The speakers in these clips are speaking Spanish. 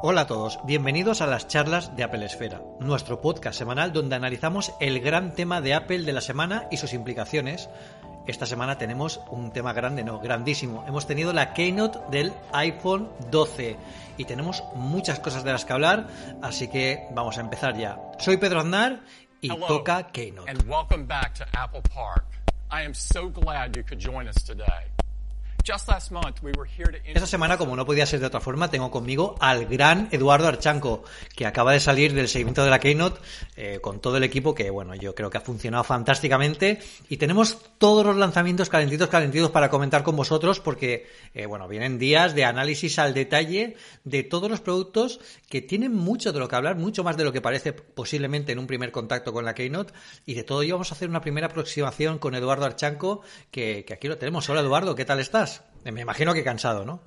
Hola a todos, bienvenidos a las charlas de Apple Esfera, nuestro podcast semanal donde analizamos el gran tema de Apple de la semana y sus implicaciones. Esta semana tenemos un tema grande, no, grandísimo. Hemos tenido la keynote del iPhone 12 y tenemos muchas cosas de las que hablar, así que vamos a empezar ya. Soy Pedro Aznar y Hello, toca keynote. And welcome back to Apple Park. I am so glad you could join us today. Esta semana, como no podía ser de otra forma, tengo conmigo al gran Eduardo Archanco, que acaba de salir del seguimiento de la Keynote eh, con todo el equipo que, bueno, yo creo que ha funcionado fantásticamente y tenemos todos los lanzamientos calentitos, calentitos para comentar con vosotros porque, eh, bueno, vienen días de análisis al detalle de todos los productos que tienen mucho de lo que hablar, mucho más de lo que parece posiblemente en un primer contacto con la Keynote y de todo ello vamos a hacer una primera aproximación con Eduardo Archanco, que, que aquí lo tenemos. Hola Eduardo, ¿qué tal estás? Me imagino que cansado, ¿no?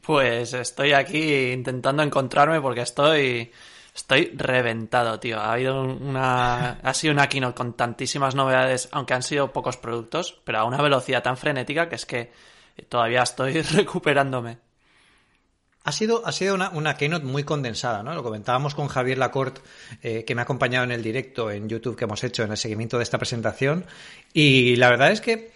Pues estoy aquí intentando encontrarme porque estoy estoy reventado, tío. Ha habido una ha sido una keynote con tantísimas novedades, aunque han sido pocos productos, pero a una velocidad tan frenética que es que todavía estoy recuperándome. Ha sido, ha sido una, una keynote muy condensada, ¿no? Lo comentábamos con Javier Lacorte, eh, que me ha acompañado en el directo en YouTube que hemos hecho en el seguimiento de esta presentación. Y la verdad es que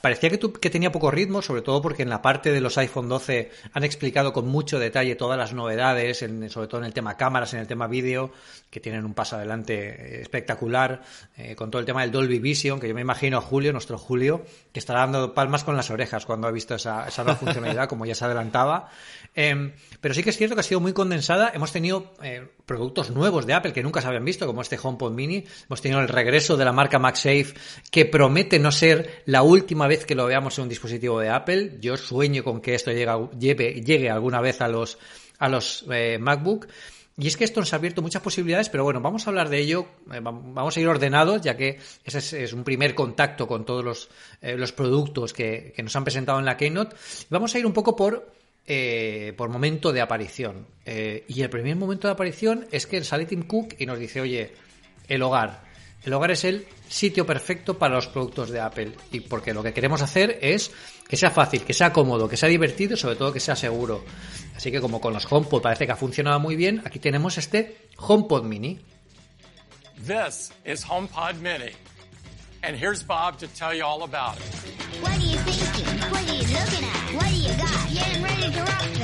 parecía que, tu, que, tenía poco ritmo, sobre todo porque en la parte de los iPhone 12 han explicado con mucho detalle todas las novedades, en, sobre todo en el tema cámaras, en el tema vídeo, que tienen un paso adelante espectacular, eh, con todo el tema del Dolby Vision, que yo me imagino a Julio, nuestro Julio, que estará dando palmas con las orejas cuando ha visto esa, esa nueva funcionalidad, como ya se adelantaba. Eh, pero sí que es cierto que ha sido muy condensada. Hemos tenido eh, productos nuevos de Apple que nunca se habían visto, como este HomePod Mini. Hemos tenido el regreso de la marca MagSafe, que promete no ser la última vez que lo veamos en un dispositivo de Apple. Yo sueño con que esto llegue, alguna vez a los, a los eh, MacBook. Y es que esto nos ha abierto muchas posibilidades, pero bueno, vamos a hablar de ello, eh, vamos a ir ordenados, ya que ese es, un primer contacto con todos los, eh, los productos que, que, nos han presentado en la Keynote. Vamos a ir un poco por, por momento de aparición. Y el primer momento de aparición es que sale Tim Cook y nos dice, oye, el hogar. El hogar es el sitio perfecto para los productos de Apple. Y porque lo que queremos hacer es que sea fácil, que sea cómodo, que sea divertido y sobre todo que sea seguro. Así que como con los HomePod parece que ha funcionado muy bien, aquí tenemos este HomePod Mini. This is HomePod Mini. And here's Bob to tell you all about it. What are you thinking? What are you looking at? What do you got? Getting ready to rock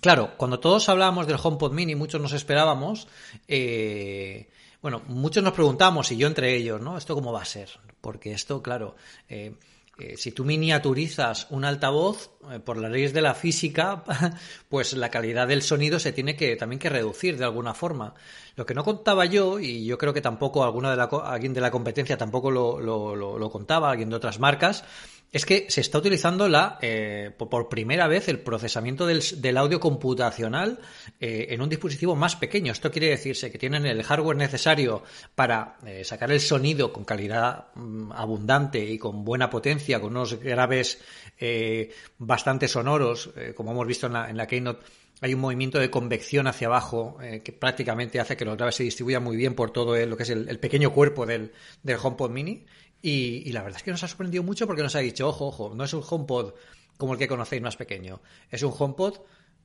Claro, cuando todos hablábamos del HomePod Mini, muchos nos esperábamos, eh, bueno, muchos nos preguntamos, y yo entre ellos, ¿no? ¿Esto cómo va a ser? Porque esto, claro, eh, eh, si tú miniaturizas un altavoz, eh, por las leyes de la física, pues la calidad del sonido se tiene que también que reducir de alguna forma. Lo que no contaba yo, y yo creo que tampoco alguna de la, alguien de la competencia tampoco lo, lo, lo, lo contaba, alguien de otras marcas, es que se está utilizando la eh, por, primera vez el procesamiento del, audio computacional eh, en un dispositivo más pequeño. Esto quiere decirse que tienen el hardware necesario para eh, sacar el sonido con calidad mm, abundante y con buena potencia, con unos graves eh, bastante sonoros, como hemos visto en la, en la Keynote hay un movimiento de convección hacia abajo que prácticamente hace que los graves se distribuyan muy bien por todo el, lo que es el, el pequeño cuerpo del, del HomePod Mini. Y, y, la verdad es que nos ha sorprendido mucho porque nos ha dicho, ojo, ojo, no es un HomePod como el que conocéis más pequeño. Es un HomePod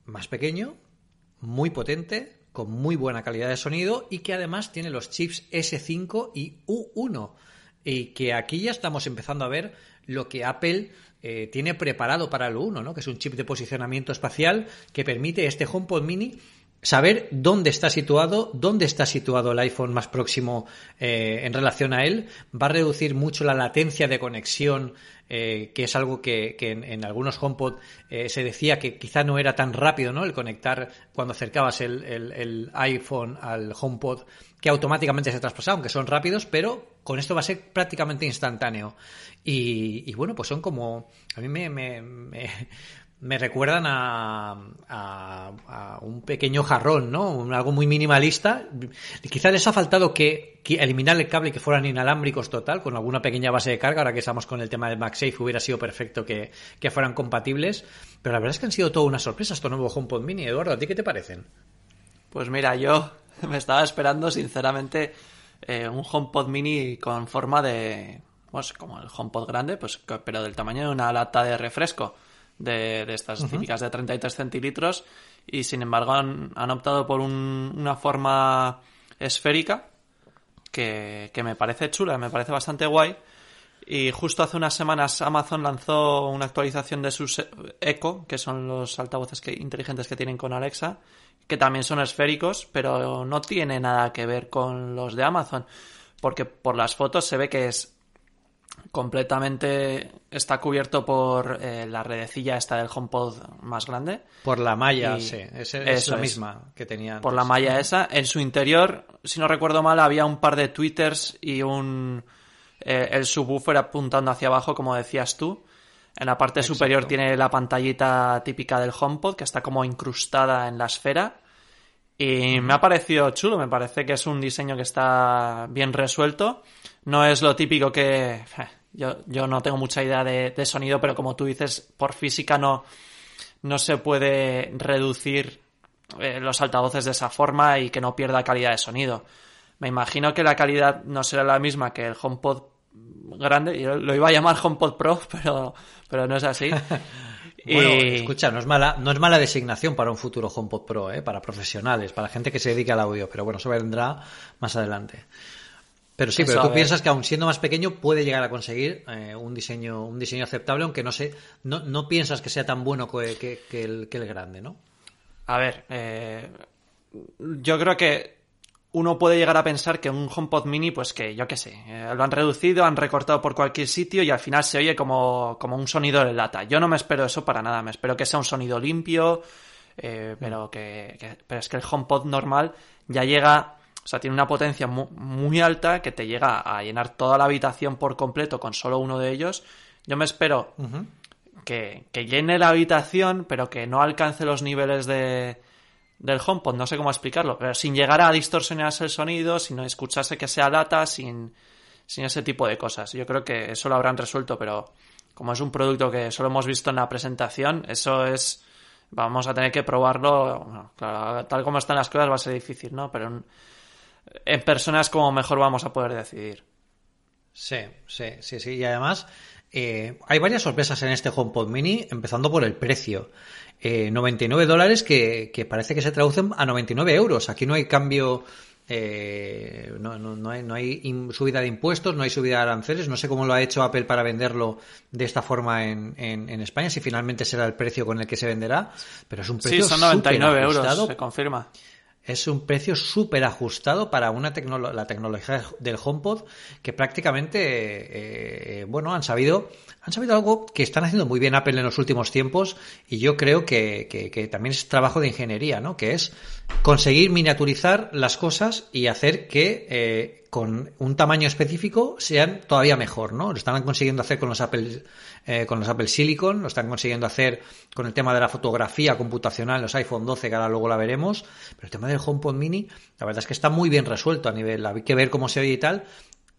más pequeño, muy potente, con muy buena calidad de sonido y que además tiene los chips S5 y U1. Y que aquí ya estamos empezando a ver lo que Apple eh, tiene preparado para el 1, ¿no? que es un chip de posicionamiento espacial que permite este HomePod Mini saber dónde está situado, dónde está situado el iPhone más próximo eh, en relación a él, va a reducir mucho la latencia de conexión, eh, que es algo que, que en, en, algunos HomePod eh, se decía que quizá no era tan rápido, ¿no? El conectar cuando acercabas el, el, el iPhone al HomePod, que automáticamente se traspasaba, aunque son rápidos, pero con esto va a ser prácticamente instantáneo. Y, y bueno, pues son como, a mí me, me, me me recuerdan a, a, un pequeño jarrón, ¿no? Un, algo muy minimalista. Quizás les ha faltado que, eliminar el cable que fueran inalámbricos total, con alguna pequeña base de carga. Ahora que estamos con el tema del MagSafe, hubiera sido perfecto que, fueran compatibles. Pero la verdad es que han sido toda una sorpresa estos nuevos HomePod Mini. Eduardo, ¿a ti qué te parecen? Pues mira, yo me estaba esperando, sinceramente, eh, un HomePod Mini con forma de pues como el HomePod grande, pues pero del tamaño de una lata de refresco de, de estas típicas de 33 centilitros y sin embargo han, han optado por un- una forma esférica que, que me parece chula, me parece bastante guay. Y justo hace unas semanas Amazon lanzó una actualización de sus Echo, que son los altavoces que, inteligentes que tienen con Alexa, que también son esféricos, pero no tiene nada que ver con los de Amazon, porque por las fotos se ve que es completamente está cubierto por eh, la redecilla esta del HomePod más grande Por la malla, Y sí. Es, es la es. misma que tenía por antes. la malla esa. En su interior, si no recuerdo mal, había un par de tweeters y un eh, el subwoofer apuntando hacia abajo, como decías tú. En la parte superior tiene la pantallita típica del HomePod que está como incrustada en la esfera. Y me ha parecido chulo, me parece que es un diseño que está bien resuelto. No es lo típico que... eh, Yo, yo no tengo mucha idea de, de sonido, pero como tú dices, por física no, no se puede reducir eh, los altavoces de esa forma y que no pierda calidad de sonido. Me imagino que la calidad no será la misma que el HomePod grande. Yo lo iba a llamar HomePod Pro, pero, pero no es así. Bueno, Y- escucha, no es mala, no es mala designación para un futuro HomePod Pro, ¿eh? para profesionales, para gente que se dedique al audio, pero bueno, eso vendrá más adelante. Pero sí, pero tú piensas que aun siendo más pequeño puede llegar a conseguir eh, un diseño un diseño aceptable, aunque no sé, no, no piensas que sea tan bueno que, que- que el, que el grande, ¿no? A ver, eh, yo creo que uno puede llegar a pensar que un HomePod mini, pues que yo qué sé, eh, lo han reducido, han recortado por cualquier sitio y al final se oye como, como un sonido de lata. Yo no me espero eso para nada, me espero que sea un sonido limpio, eh, pero que, que- pero es que el HomePod normal ya llega, o sea, tiene una potencia mu- muy alta que te llega a llenar toda la habitación por completo con solo uno de ellos. Yo me espero que, que llene la habitación, pero que no alcance los niveles de, del HomePod, no sé cómo explicarlo, pero sin llegar a distorsionarse el sonido, sin escucharse que sea lata, sin, sin ese tipo de cosas. Yo creo que eso lo habrán resuelto, pero como es un producto que solo hemos visto en la presentación, eso es... Vamos a tener que probarlo. bueno, claro, tal como están las cosas va a ser difícil, ¿no? Pero en, en personas como mejor vamos a poder decidir. Sí, sí, sí, sí. Y además, eh, hay varias sorpresas en este HomePod Mini, empezando por el precio. Eh, 99 dólares que, que parece que se traducen a 99 euros. Aquí no hay cambio, eh, no, no, no hay, no hay subida de impuestos, no hay subida de aranceles. No sé cómo lo ha hecho Apple para venderlo de esta forma en, en, en España, si finalmente será el precio con el que se venderá. Pero es un Sí, precio son 99 euros, se confirma. Es un precio súper ajustado para una la tecnología del HomePod que prácticamente, eh, eh, bueno, han sabido, han sabido algo que están haciendo muy bien Apple en los últimos tiempos y yo creo que, que- que también es trabajo de ingeniería, ¿no? Que es conseguir miniaturizar las cosas y hacer que eh, con un tamaño específico sean todavía mejor, ¿no? Lo están consiguiendo hacer con los Apple, eh, con los Apple Silicon, lo están consiguiendo hacer con el tema de la fotografía computacional, los iPhone 12, que ahora luego la veremos, pero el tema del HomePod Mini, la verdad es que está muy bien resuelto a nivel, hay que ver cómo se oye y tal.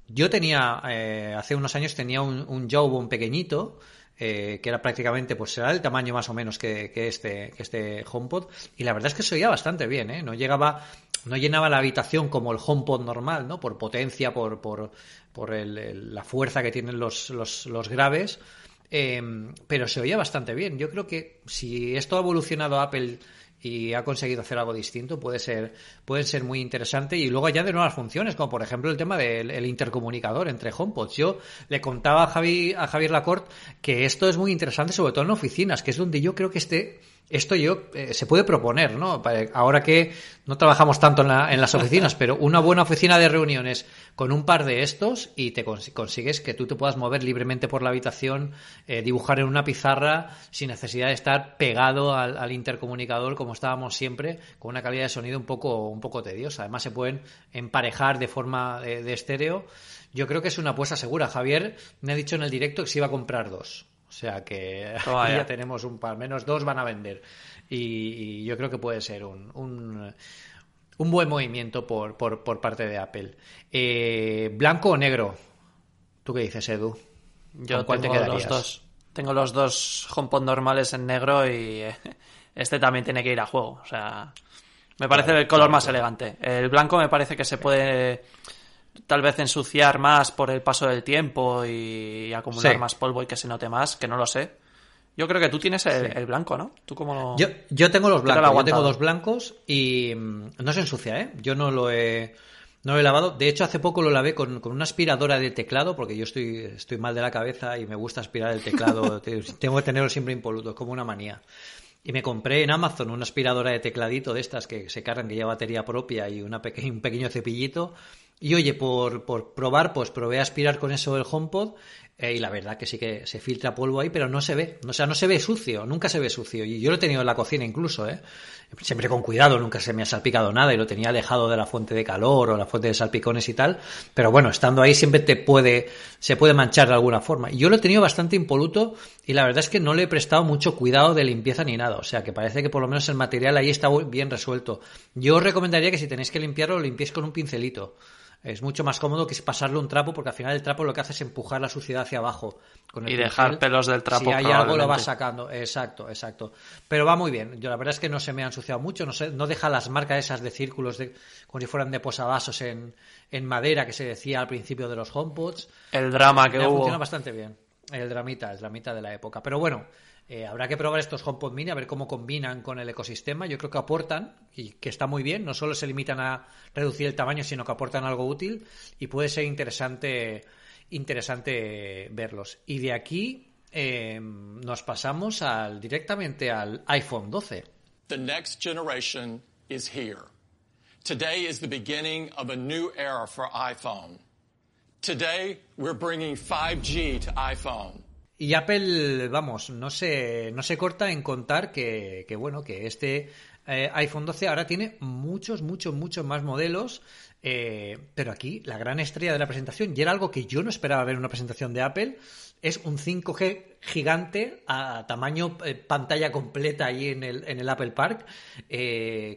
Yo tenía, eh, hace unos años tenía un, un Jawbone pequeñito, eh, que era prácticamente, pues será el tamaño más o menos que, que este, que este HomePod, y la verdad es que se oía bastante bien, ¿eh? No llegaba, no llenaba la habitación como el HomePod normal, ¿no? Por potencia, por, por, por el- el- la fuerza que tienen los, los, los graves, eh, pero se oía bastante bien. Yo creo que si esto ha evolucionado Apple y ha conseguido hacer algo distinto, puede ser, puede ser muy interesante. Y luego ya de nuevas funciones, como por ejemplo el tema del el intercomunicador entre HomePods. Yo le contaba a, Javi, a Javier Lacorte que esto es muy interesante, sobre todo en oficinas, que es donde yo creo que este, esto yo eh, se puede proponer, ¿no? Para- Ahora que no trabajamos tanto en, la- en las oficinas, pero una buena oficina de reuniones con un par de estos y te cons- consigues que tú te puedas mover libremente por la habitación, eh, dibujar en una pizarra sin necesidad de estar pegado al, al intercomunicador como estábamos siempre, con una calidad de sonido un poco, un poco tediosa. Además se pueden emparejar de forma de, de estéreo. Yo creo que es una apuesta segura. Javier me ha dicho en el directo que se iba a comprar dos. O sea que aquí ya. tenemos un par, menos dos van a vender. Y, y yo creo que puede ser un, un, un buen movimiento por, por, por parte de Apple. Eh, ¿Blanco o negro? ¿Tú qué dices, Edu? Yo ¿Con cuál te tengo los dos. Tengo los dos HomePod normales en negro y eh, este también tiene que ir a juego. O sea, me parece Claro, el color claro, más claro. elegante. El blanco me parece que se puede tal vez ensuciar más por el paso del tiempo y acumular Sí. más polvo y que se note más, que no lo sé. Yo creo que tú tienes el, el blanco, ¿no? ¿Tú cómo lo- Yo, yo tengo los ¿Qué tal blancos, yo tengo dos blancos y mm, no se ensucia, ¿eh? Yo no lo he, no lo he lavado. De hecho, hace poco lo lavé con, con una aspiradora de teclado, porque yo estoy, estoy mal de la cabeza y me gusta aspirar el teclado. Te- tengo que tenerlo siempre impoluto, es como una manía. Y me compré en Amazon una aspiradora de tecladito de estas que se cargan, que lleva batería propia y una peque- un pequeño cepillito. Y oye, por, por probar, pues probé a aspirar con eso el HomePod eh, y la verdad que sí que se filtra polvo ahí, pero no se ve. O sea, no se ve sucio, nunca se ve sucio. Y yo lo he tenido en la cocina incluso, ¿eh? Siempre con cuidado, nunca se me ha salpicado nada y lo tenía alejado de la fuente de calor o la fuente de salpicones y tal. Pero bueno, estando ahí siempre te puede, se puede manchar de alguna forma. Y yo lo he tenido bastante impoluto y la verdad es que no le he prestado mucho cuidado de limpieza ni nada. O sea, que parece que por lo menos el material ahí está bien resuelto. Yo os recomendaría que si tenéis que limpiarlo, lo limpiéis con un pincelito. Es mucho más cómodo que pasarle un trapo, porque al final el trapo lo que hace es empujar la suciedad hacia abajo. Con el Y dejar pincel, pelos del trapo, Si hay algo lo va sacando. Exacto, exacto. Pero va muy bien. Yo la verdad es que no se me ha ensuciado mucho. No, sé, no deja las marcas esas de círculos de, como si fueran de posavasos en, en madera que se decía al principio de los HomePods. El drama que hubo. funcionado bastante bien. El dramita, el dramita de la época. Pero bueno, eh, habrá que probar estos HomePod Mini a ver cómo combinan con el ecosistema. Yo creo que aportan y que está muy bien. No solo se limitan a reducir el tamaño, sino que aportan algo útil y puede ser interesante, interesante verlos. Y de aquí eh, nos pasamos al, directamente al iPhone 12. The next generation is here. Today is the beginning of a new era for iPhone. Today, we're bringing 5G to iPhone. Y Apple, vamos, no se, no se corta en contar que, bueno, que este eh, iPhone 12 ahora tiene muchos, muchos, muchos más modelos. eh, pero aquí la gran estrella de la presentación, y era algo que yo no esperaba ver en una presentación de Apple, es un 5G gigante a tamaño eh, pantalla completa ahí en el, en el Apple Park,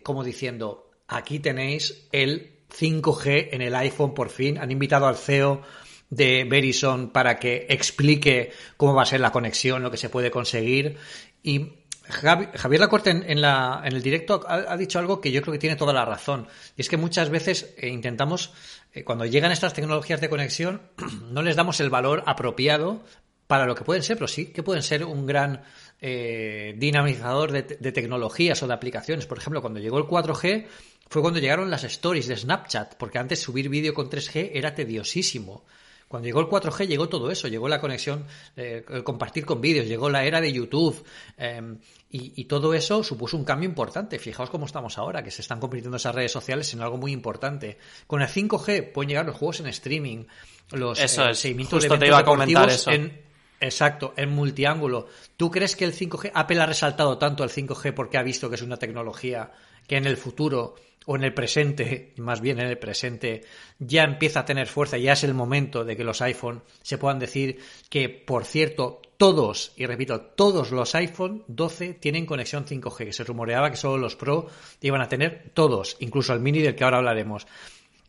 como diciendo, aquí tenéis el 5G en el iPhone por fin. Han invitado al CEO de Verizon para que explique cómo va a ser la conexión, lo que se puede conseguir. Y Javi- Javier Lacorte en, en la, en el directo ha, dicho algo que yo creo que tiene toda la razón. Y es que muchas veces eh, intentamos, eh, cuando llegan estas tecnologías de conexión, no les damos el valor apropiado para lo que pueden ser, pero sí que pueden ser un gran eh, dinamizador de, de tecnologías o de aplicaciones. Por ejemplo, cuando llegó el 4G fue cuando llegaron las stories de Snapchat, porque antes subir vídeo con 3G era tediosísimo. Cuando llegó el 4G llegó todo eso, llegó la conexión, eh, el compartir con vídeos, llegó la era de YouTube eh, y, y todo eso supuso un cambio importante. Fijaos cómo estamos ahora, que se están convirtiendo esas redes sociales en algo muy importante. Con el 5G pueden llegar los juegos en streaming, los Eso eh, es, seguimientos de justo te eventos iba a comentar eso. en, exacto, en multiángulo. ¿Tú crees que el 5G, Apple ha resaltado tanto el 5G porque ha visto que es una tecnología que en el futuro o en el presente, más bien en el presente, ya empieza a tener fuerza, ya es el momento de que los iPhone se puedan decir que, por cierto, todos, y repito, todos los iPhone 12 tienen conexión 5G, que se rumoreaba que solo los Pro iban a tener todos, incluso el mini del que ahora hablaremos.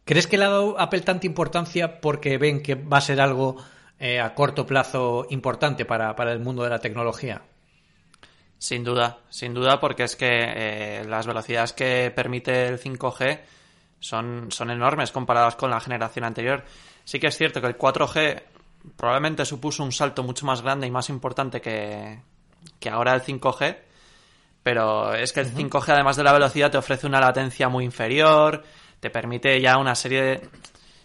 ¿Crees que le ha dado Apple tanta importancia porque ven que va a ser algo eh, a corto plazo importante para, para el mundo de la tecnología? Sin duda, sin duda, porque es que eh, las velocidades que permite el 5G son, son enormes comparadas con la generación anterior. Sí que es cierto que el 4G probablemente supuso un salto mucho más grande y más importante que, que ahora el 5G, pero es que el 5G, además de la velocidad, te ofrece una latencia muy inferior, te permite ya una serie de...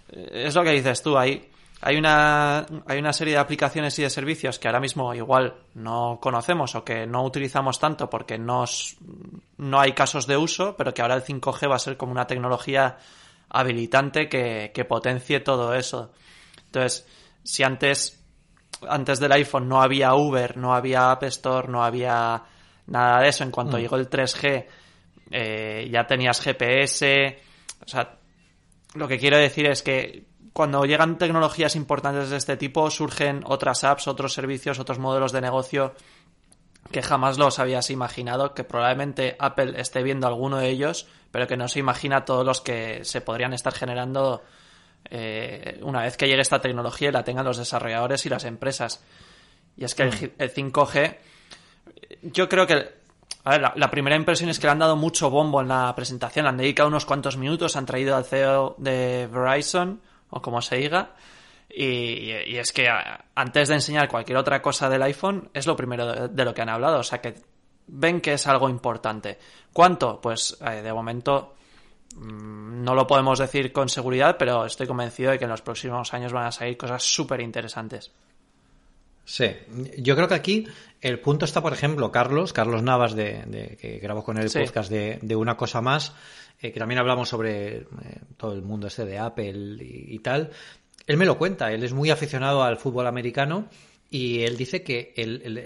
eh, Es lo que dices tú, hay, hay, una, hay una serie de aplicaciones y de servicios que ahora mismo igual no conocemos o que no utilizamos tanto porque no, no hay casos de uso, pero que ahora el 5G va a ser como una tecnología habilitante que, que potencie todo eso. Entonces, si antes antes del iPhone no había Uber, no había App Store, no había nada de eso. En cuanto llegó el 3G, eh, ya tenías GPS. O sea, lo que quiero decir es que cuando llegan tecnologías importantes de este tipo, surgen otras apps, otros servicios, otros modelos de negocio que jamás los habías imaginado, que probablemente Apple esté viendo alguno de ellos, pero que no se imagina todos los que se podrían estar generando eh, una vez que llegue esta tecnología y la tengan los desarrolladores y las empresas. Y es que el, gi- el 5G, yo creo que, a ver, la, la primera impresión es que le han dado mucho bombo en la presentación, le han dedicado unos cuantos minutos, han traído al CEO de Verizon, o como se diga. Y, y es que antes de enseñar cualquier otra cosa del iPhone, es lo primero de, de lo que han hablado. O sea que ven que es algo importante. ¿Cuánto? Pues eh, de momento mm, no lo podemos decir con seguridad, pero estoy convencido de que en los próximos años van a salir cosas súper interesantes. Sí, yo creo que aquí el punto está, por ejemplo, Carlos, Carlos Navas, de, de- que grabó con el Sí. podcast de, de Una Cosa Más, eh, que también hablamos sobre eh, todo el mundo este de Apple y, tal. Él me lo cuenta, él es muy aficionado al fútbol americano y él dice que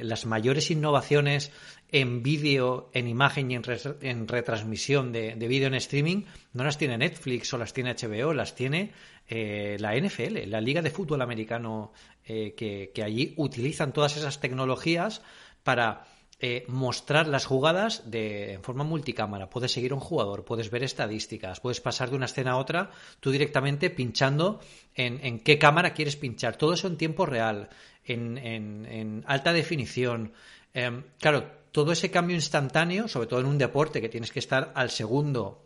las mayores innovaciones en vídeo, en imagen y en, retransmisión de, de vídeo en streaming no las tiene Netflix o las tiene HBO, las tiene eh, la NFL, la Liga de Fútbol Americano, que, que allí utilizan todas esas tecnologías para eh, mostrar las jugadas de, en forma multicámara. Puedes seguir a un jugador, puedes ver estadísticas, puedes pasar de una escena a otra, tú directamente pinchando en, en qué cámara quieres pinchar. Todo eso en tiempo real, en, en- alta definición. Em, claro, todo ese cambio instantáneo, sobre todo en un deporte que tienes que estar al segundo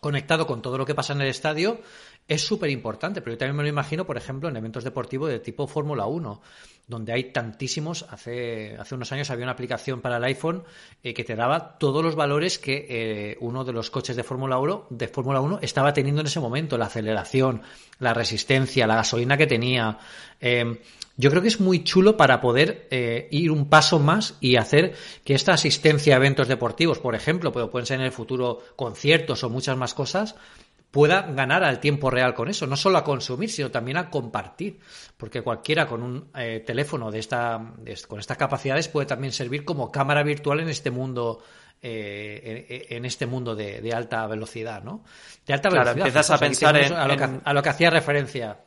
conectado con todo lo que pasa en el estadio es súper importante, pero yo también me lo imagino, por ejemplo, en eventos deportivos de tipo Fórmula 1, donde hay tantísimos, hace, hace unos años había una aplicación para el iPhone eh, que te daba todos los valores que eh, uno de los coches de Fórmula 1, de Fórmula 1 estaba teniendo en ese momento, la aceleración, la resistencia, la gasolina que tenía. Eh, yo creo que es muy chulo para poder eh, ir un paso más y hacer que esta asistencia a eventos deportivos, por ejemplo, pero pueden ser en el futuro conciertos o muchas más cosas, pueda ganar al tiempo real con eso, no solo a consumir, sino también a compartir, porque cualquiera con un eh, teléfono de esta, de con estas capacidades puede también servir como cámara virtual en este mundo. eh, en, en este mundo de, de alta velocidad, ¿no? De alta Claro, velocidad. empiezas a pensar en- a lo, que, en- a lo que hacía referencia.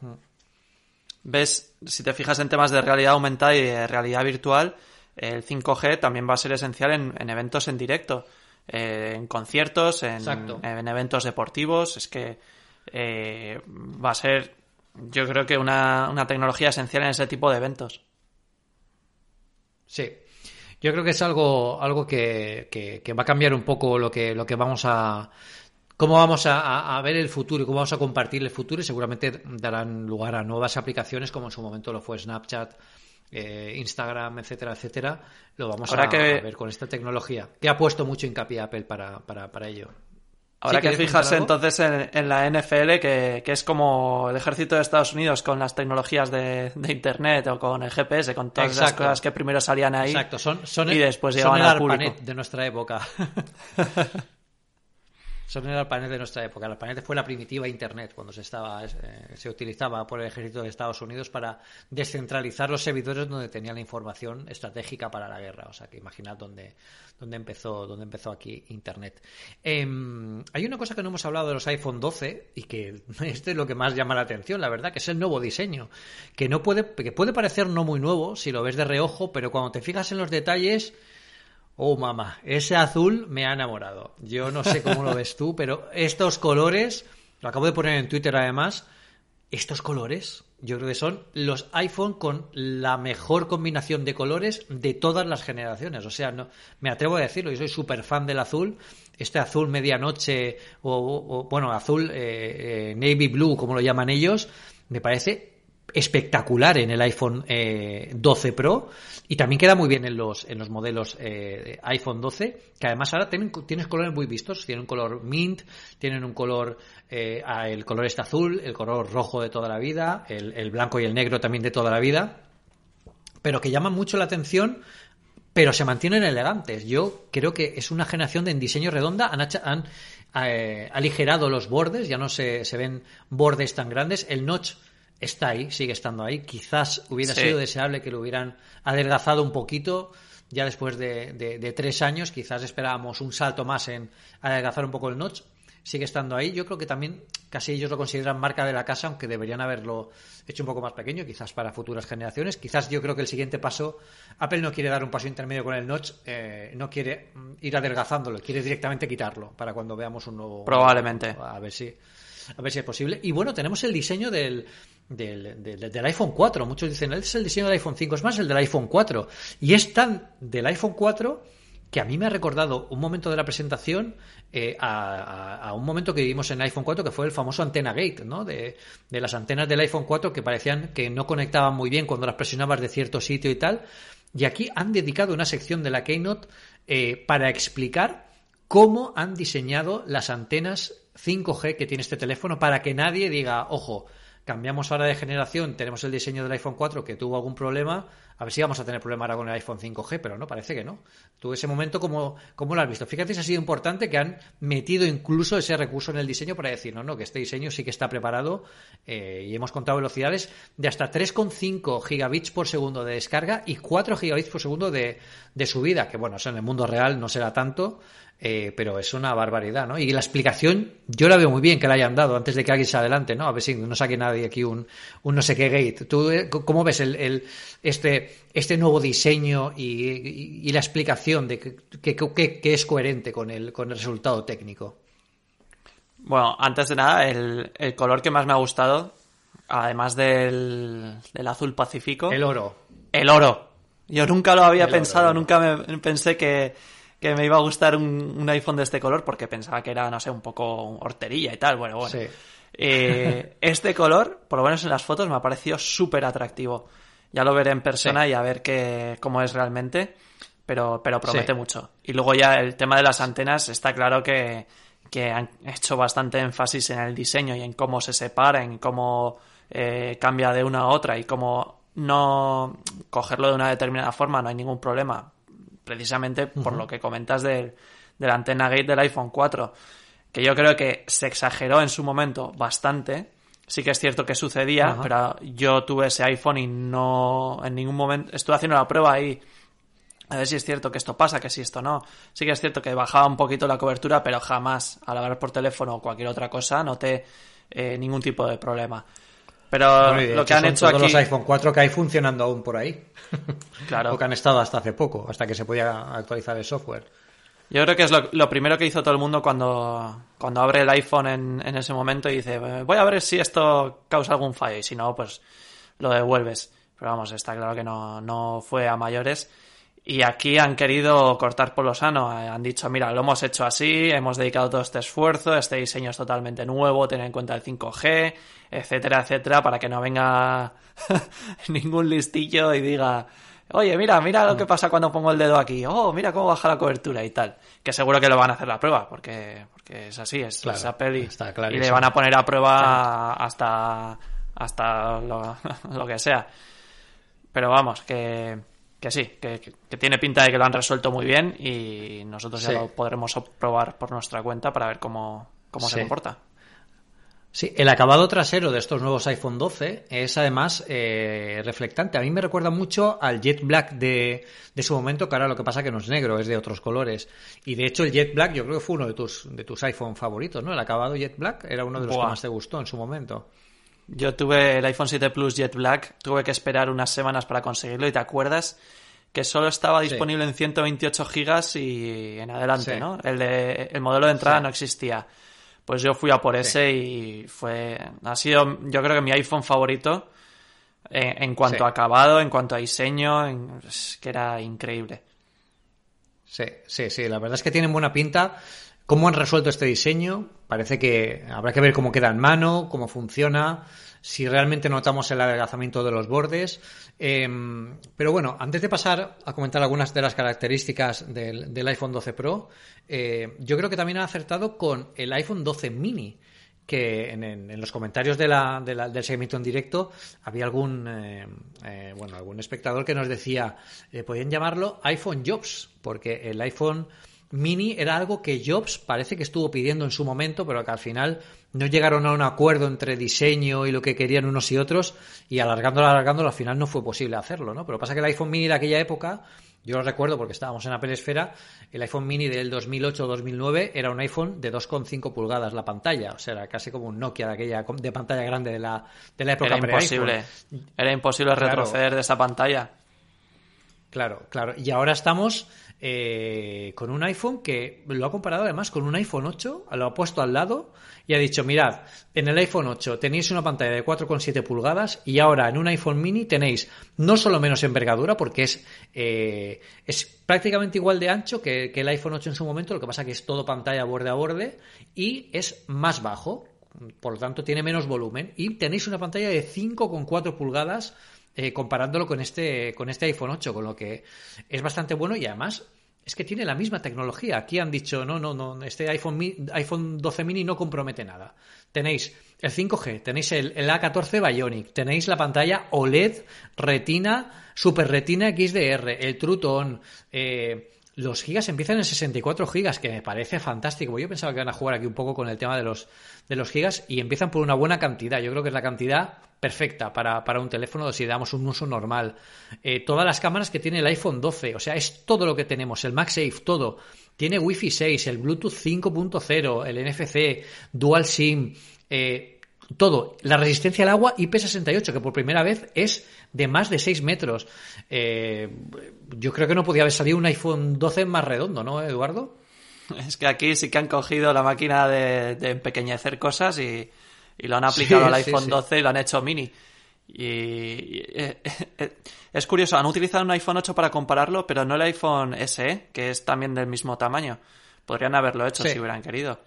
ves, si te fijas en temas de realidad aumentada y de realidad virtual, el 5G también va a ser esencial en, en eventos en directo, eh, en conciertos, en, eventos deportivos. Es que eh, va a ser, yo creo que una, una tecnología esencial en ese tipo de eventos. Sí. Yo creo que es algo, algo que, que- que va a cambiar un poco lo que, lo que vamos a. cómo vamos a- a ver el futuro y cómo vamos a compartir el futuro y seguramente darán lugar a nuevas aplicaciones como en su momento lo fue Snapchat, eh, Instagram, etcétera, etcétera. Lo vamos a, que- a ver con esta tecnología que ha puesto mucho hincapié Apple para, para, para ello. Habrá Sí, que ¿quieres fijarse entonces en, en la NFL, que, que es como el ejército de Estados Unidos con las tecnologías de, de Internet o con el GPS, con todas Exacto. cosas que primero salían ahí Exacto, son, son y después son llegaban el al público. De nuestra época. son el ARPANET de nuestra época. El ARPANET fue la primitiva Internet cuando se estaba eh, se utilizaba por el ejército de Estados Unidos para descentralizar los servidores donde tenía la información estratégica para la guerra. O sea, que imaginad dónde, dónde empezó dónde empezó aquí Internet. Em, hay una cosa que no hemos hablado de los iPhone 12 y que este es lo que más llama la atención, la verdad, que es el nuevo diseño, que no puede que puede parecer no muy nuevo si lo ves de reojo, pero cuando te fijas en los detalles Oh, mamá, ese azul me ha enamorado. Yo no sé cómo lo ves tú, pero estos colores, lo acabo de poner en Twitter además, estos colores, yo creo que son los iPhone con la mejor combinación de colores de todas las generaciones. O sea, no, me atrevo a decirlo, yo soy súper fan del azul. Este azul medianoche, o, bueno, azul eh, eh, navy blue, como lo llaman ellos, me parece espectacular en el iPhone eh, 12 Pro y también queda muy bien en los, en los modelos eh, iPhone 12, que además ahora tienen, tienes colores muy vistos, tienen un color mint, tienen un color, eh, el color este azul, el color rojo de toda la vida, el, blanco y el negro también de toda la vida, pero que llaman mucho la atención pero se mantienen elegantes. Yo creo que es una generación de en diseño redonda. Han, han, eh, aligerado los bordes, ya no se, se ven bordes tan grandes. El notch está ahí, sigue estando ahí. Quizás hubiera Sí. sido deseable que lo hubieran adelgazado un poquito. Ya después de, de- de tres años, quizás esperábamos un salto más en adelgazar un poco el notch. Sigue estando ahí. Yo creo que también casi ellos lo consideran marca de la casa, aunque deberían haberlo hecho un poco más pequeño, quizás para futuras generaciones. Quizás yo creo que el siguiente paso, Apple no quiere dar un paso intermedio con el notch, eh, no quiere mm, ir adelgazándolo, quiere directamente quitarlo para cuando veamos un nuevo. Probablemente. A ver si, a ver si es posible. Y bueno, tenemos el diseño del, del, del- iPhone 4. Muchos dicen, "Este es el diseño del iPhone 5, es más el del iPhone 4. Y es tan del iPhone 4 que a mí me ha recordado un momento de la presentación eh, a, a- a un momento que vivimos en iPhone 4 que fue el famoso antena gate, ¿no? De, de las antenas del iPhone 4 que parecían que no conectaban muy bien cuando las presionabas de cierto sitio y tal. Y aquí han dedicado una sección de la Keynote eh, para explicar cómo han diseñado las antenas 5G que tiene este teléfono para que nadie diga, ojo, cambiamos ahora de generación, tenemos el diseño del iPhone 4 que tuvo algún problema, a ver si vamos a tener problema ahora con el iPhone 5G, pero no, parece que no. Tú ese momento, ¿cómo, cómo lo has visto? Fíjate si ha sido importante que han metido incluso ese recurso en el diseño para decir, no, no, que este diseño sí que está preparado eh, y hemos contado velocidades de hasta 3,5 gigabits por segundo de descarga y 4 gigabits por segundo de, de subida, que bueno, eso en el mundo real no será tanto, eh, pero es una barbaridad, ¿no? Y la explicación, yo la veo muy bien que la hayan dado antes de que alguien se adelante, ¿no? A ver si no saque nadie aquí un, un no sé qué gate. ¿Tú eh, cómo ves el, el- este, este nuevo diseño y, y- y la explicación de que, que- que- que es coherente con el, con el resultado técnico? Bueno, antes de nada, el, el color que más me ha gustado, además del, del azul pacífico, El oro. el oro. Yo nunca lo había El pensado, oro. nunca me pensé que, que me iba a gustar un, un iPhone de este color porque pensaba que era, no sé, un poco horterilla y tal. Bueno, bueno. Sí. Eh, este color, por lo menos en las fotos, me ha parecido súper atractivo. Ya lo veré en persona Sí. y a ver qué, cómo es realmente, pero, pero promete Sí. mucho. Y luego ya el tema de las antenas, está claro que, que han hecho bastante énfasis en el diseño y en cómo se separa, en cómo eh, cambia de una a otra y cómo no cogerlo de una determinada forma, no hay ningún problema. Precisamente por lo que comentas del, de la antena gate del iPhone 4, que yo creo que se exageró en su momento bastante. Sí que es cierto que sucedía, Ajá. pero yo tuve ese iPhone y no en ningún momento estuve haciendo la prueba y a ver si es cierto que esto pasa, que si esto no. Sí que es cierto que bajaba un poquito la cobertura, pero jamás al hablar por teléfono o cualquier otra cosa noté eh, ningún tipo de problema. Pero lo que hecho han son hecho todos aquí... los iPhone 4 que hay funcionando aún por ahí. Claro. o que han estado hasta hace poco, hasta que se podía actualizar el software. Yo creo que es lo, primero que hizo todo el mundo cuando, cuando abre el iPhone en, en ese momento y dice, voy a ver si esto causa algún fallo y si no, pues lo devuelves. Pero vamos, está claro que no, no fue a mayores. Y aquí han querido cortar por lo sano. Eh, Han dicho, mira, lo hemos hecho así, hemos dedicado todo este esfuerzo, este diseño es totalmente nuevo, tener en cuenta el 5G, etcétera, etcétera, para que no venga ningún listillo y diga, oye, mira, mira lo que pasa cuando pongo el dedo aquí, oh, mira cómo baja la cobertura y tal. Que seguro que lo van a hacer la prueba, porque, porque es así, es, Claro, es Apple y, está y clarísimo. le van a poner a prueba hasta, hasta lo, lo que sea. Pero vamos, que, que sí, que, tiene pinta de que lo han resuelto muy bien y nosotros ya lo podremos probar por nuestra cuenta para ver cómo, cómo se comporta. Sí, el acabado trasero de estos nuevos iPhone 12 es además eh, reflectante. A mí me recuerda mucho al Jet Black de, de su momento, que ahora lo que pasa que no es negro, es de otros colores. Y de hecho el Jet Black yo creo que fue uno de tus, de tus iPhone favoritos, ¿no? El acabado Jet Black era uno de los Buah. que más te gustó en su momento. Yo tuve el iPhone 7 Plus Jet Black, tuve que esperar unas semanas para conseguirlo y te acuerdas que solo estaba Sí. disponible en 128 gigas y en adelante, Sí. ¿no? El, de, el modelo de entrada Sí. no existía. Pues yo fui a por ese y fue, ha sido, yo creo que mi iPhone favorito en, en cuanto Sí. a acabado, en cuanto a diseño, en- es que era increíble. Sí, sí, sí, la verdad es que tienen buena pinta. ¿Cómo han resuelto este diseño? Parece que habrá que ver cómo queda en mano, cómo funciona, si realmente notamos el adelgazamiento de los bordes. Eh, pero bueno, antes de pasar a comentar algunas de las características del, iPhone 12 Pro, eh, yo creo que también han acertado con el iPhone 12 Mini que en, los comentarios del segmento en directo había algún eh, eh, bueno algún espectador que nos decía eh, podían llamarlo iPhone Jobs porque el iPhone Mini era algo que Jobs parece que estuvo pidiendo en su momento pero que al final no llegaron a un acuerdo entre diseño y lo que querían unos y otros y alargándolo alargándolo al final no fue posible hacerlo no pero pasa que el iPhone Mini de aquella época yo lo recuerdo porque estábamos en Apple Esfera, el iPhone mini del 2008-2009 era un iPhone de 2,5 pulgadas la pantalla, o sea, era casi como un Nokia de aquella de pantalla grande de la, de la época Era imposible. Era imposible Claro. retroceder de esa pantalla. Claro, claro. Y ahora estamos eh, con un iPhone que lo ha comparado además con un iPhone 8, lo ha puesto al lado y ha dicho, mirad, en el iPhone 8 tenéis una pantalla de 4,7 pulgadas y ahora en un iPhone mini tenéis no solo menos envergadura, porque es, eh, es prácticamente igual de ancho que, el iPhone 8 en su momento, lo que pasa que es todo pantalla borde a borde y es más bajo, por lo tanto tiene menos volumen y tenéis una pantalla de 5,4 pulgadas eh, comparándolo con este, con este iPhone 8, con lo que es bastante bueno y además es que tiene la misma tecnología. Aquí han dicho, no, no, no, este iPhone, iPhone 12 mini no compromete nada. Tenéis el 5G, tenéis el, el A14 Bionic, tenéis la pantalla OLED Retina, Super Retina XDR, el True Tone, eh, los gigas empiezan en 64 gigas, que me parece fantástico. Yo pensaba que iban a jugar aquí un poco con el tema de los, de los gigas y empiezan por una buena cantidad. Yo creo que es la cantidad perfecta para, para un teléfono si damos un uso normal. Eh, todas las cámaras que tiene el iPhone 12, o sea, es todo lo que tenemos, el MagSafe, todo. Tiene Wi-Fi 6, el Bluetooth 5.0, el NFC, Dual SIM, eh, todo. La resistencia al agua IP68, que por primera vez es de más de 6 metros. Eh, yo creo que no podía haber salido un iPhone 12 más redondo, ¿no, Eduardo? Es que aquí sí que han cogido la máquina de, de empequeñecer cosas y, y lo han aplicado Sí, al iPhone sí. 12 y lo han hecho mini. Y, y, eh, eh, es curioso, han utilizado un iPhone 8 para compararlo, pero no el iPhone SE, que es también del mismo tamaño. Podrían haberlo hecho si hubieran querido.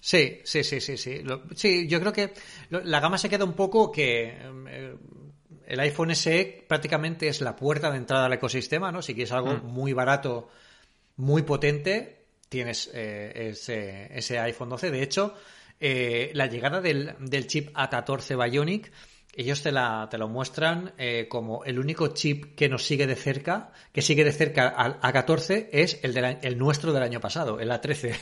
Sí, sí, sí, sí, sí. Lo- sí, yo creo que lo- la gama se queda un poco que eh, el iPhone SE prácticamente es la puerta de entrada al ecosistema, ¿no? Si quieres algo muy barato, muy potente, tienes eh, ese, ese iPhone 12. De hecho, eh, la llegada del, del chip A14 Bionic, ellos te, la, te lo muestran eh, como el único chip que nos sigue de cerca, que sigue de cerca al A14, es el, del a- el nuestro del año pasado, el A13.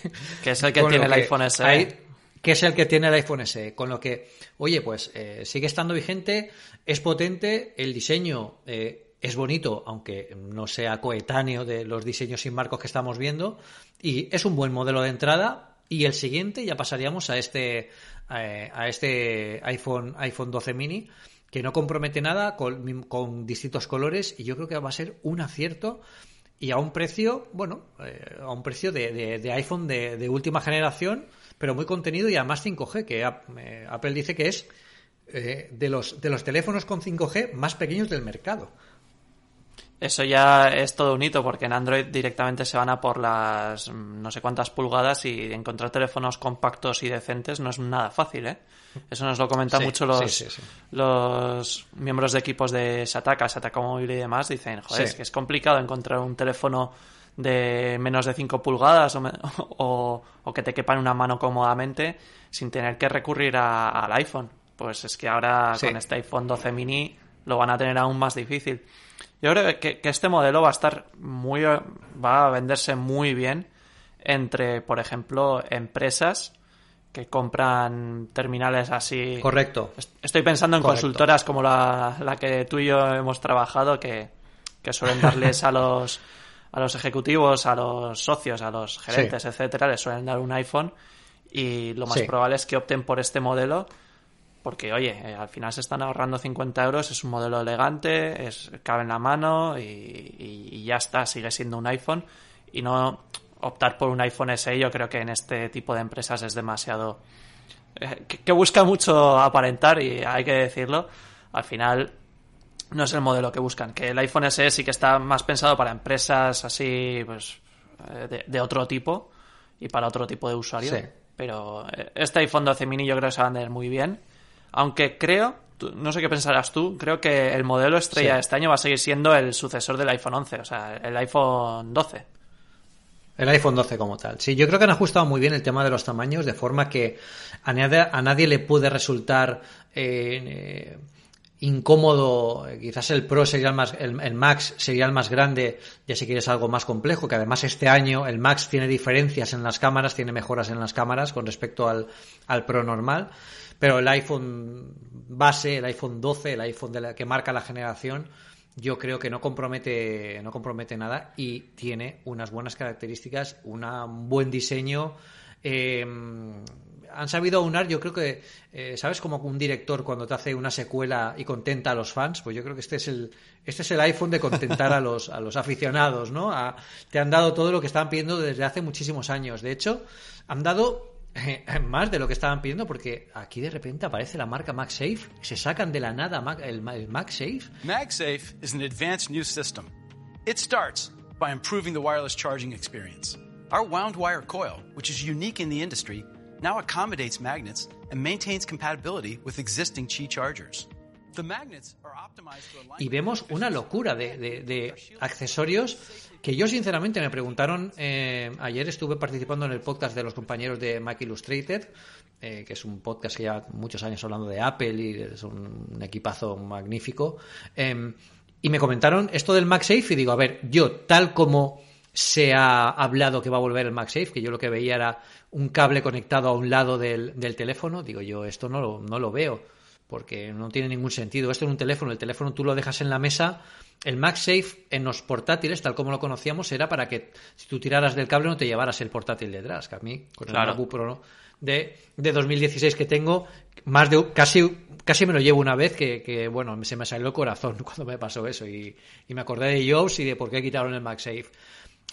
Que es el que Con tiene el iPhone SE. hay- que es el que tiene el iPhone SE. Con lo que, oye, pues eh, sigue estando vigente, es potente, el diseño eh, es bonito, aunque no sea coetáneo de los diseños sin marcos que estamos viendo, y es un buen modelo de entrada. Y el siguiente ya pasaríamos a este, eh, a este iPhone, iPhone 12 mini, que no compromete nada, con, con distintos colores, y yo creo que va a ser un acierto y a un precio, bueno, eh, a un precio de, de- de iPhone de, de última generación, pero muy contenido y además 5G, que eh, Apple dice que es eh, de, los, de los teléfonos con 5G más pequeños del mercado. Eso ya es todo un hito porque en Android directamente se van a por las mm, no sé cuántas pulgadas y encontrar teléfonos compactos y decentes no es nada fácil, ¿eh? Eso nos lo comentan Sí, mucho los, sí, sí, sí. los miembros de equipos de Sataka, Sataka Móvil y demás. Dicen, joder, es que es complicado encontrar un teléfono de menos de 5 pulgadas o, o- o que te quepa en una mano cómodamente sin tener que recurrir a- al iPhone. Pues es que ahora Sí. con este iPhone 12 mini lo van a tener aún más difícil. Yo creo que, que este modelo va a estar muy. va a venderse muy bien entre, por ejemplo, empresas que compran terminales así. Correcto. Est- Estoy pensando en Correcto. consultoras como la, la que tú y yo hemos trabajado, que, que suelen darles a los, a los ejecutivos, a los socios, a los gerentes, Sí. etcétera, les suelen dar un iPhone y lo más Sí. probable es que opten por este modelo porque, oye, eh, al final se están ahorrando 50 euros, es un modelo elegante, es, cabe en la mano y, y- y ya está, sigue siendo un iPhone. Y no optar por un iPhone SE, yo creo que en este tipo de empresas es demasiado. eh, que, que busca mucho aparentar y hay que decirlo. Al final no es el modelo que buscan. Que el iPhone SE sí que está más pensado para empresas así, pues, eh, de, de otro tipo y para otro tipo de usuario. Sí. Pero eh, este iPhone 12 mini yo creo que se va a vender muy bien. Aunque creo, no sé qué pensarás tú, creo que el modelo estrella Sí. de este año va a seguir siendo el sucesor del iPhone 11, o sea, el iPhone 12. El iPhone 12 como tal. Sí, yo creo que han ajustado muy bien el tema de los tamaños, de forma que a nadie, a nadie le puede resultar eh, incómodo. eh, Quizás el Pro sería el más, el, el Max sería el más grande, ya si quieres algo más complejo, que además este año el Max tiene diferencias en las cámaras, tiene mejoras en las cámaras con respecto al, al Pro normal. Pero el iPhone base, el iPhone 12, el iPhone de la, que marca la generación, yo creo que no compromete, no compromete nada y tiene unas buenas características, una- un buen diseño, eh, han sabido aunar, yo creo que, eh, ¿sabes? Como un director cuando te hace una secuela y contenta a los fans, pues yo creo que este es el, este es el iPhone de contentar a los, a los aficionados, ¿no? A- te han dado todo lo que estaban pidiendo desde hace muchísimos años. De hecho, han dado eh, más de lo que estaban pidiendo porque aquí de repente aparece la marca MagSafe, se sacan de la nada Mag- el, el MagSafe MagSafe is an advanced new system. It starts by improving the wireless charging experience. Our wound wire coil, which is unique in the industry, now accommodates magnets and maintains compatibility with existing Qi chargers. The magnets are optimized to align y vemos una locura de, de- de accesorios que yo sinceramente me preguntaron eh, ayer estuve participando en el podcast de los compañeros de Mac Illustrated eh, que es un podcast que lleva muchos años hablando de Apple y es un, un equipazo magnífico eh, y me comentaron esto del MagSafe y digo a ver yo tal como se ha hablado que va a volver el MagSafe, que yo lo que veía era un cable conectado a un lado del, del teléfono, digo yo, esto no lo, no lo veo, porque no tiene ningún sentido. Esto en un teléfono, el teléfono tú lo dejas en la mesa, el MagSafe en los portátiles, tal como lo conocíamos, era para que si tú tiraras del cable no te llevaras el portátil detrás, que a mí, con el. MacBook Pro de, de 2016 que tengo, más de casi casi me lo llevo una vez que, que, bueno, se me salió el corazón cuando me pasó eso y, y me acordé de Jobs y de por qué quitaron el MagSafe.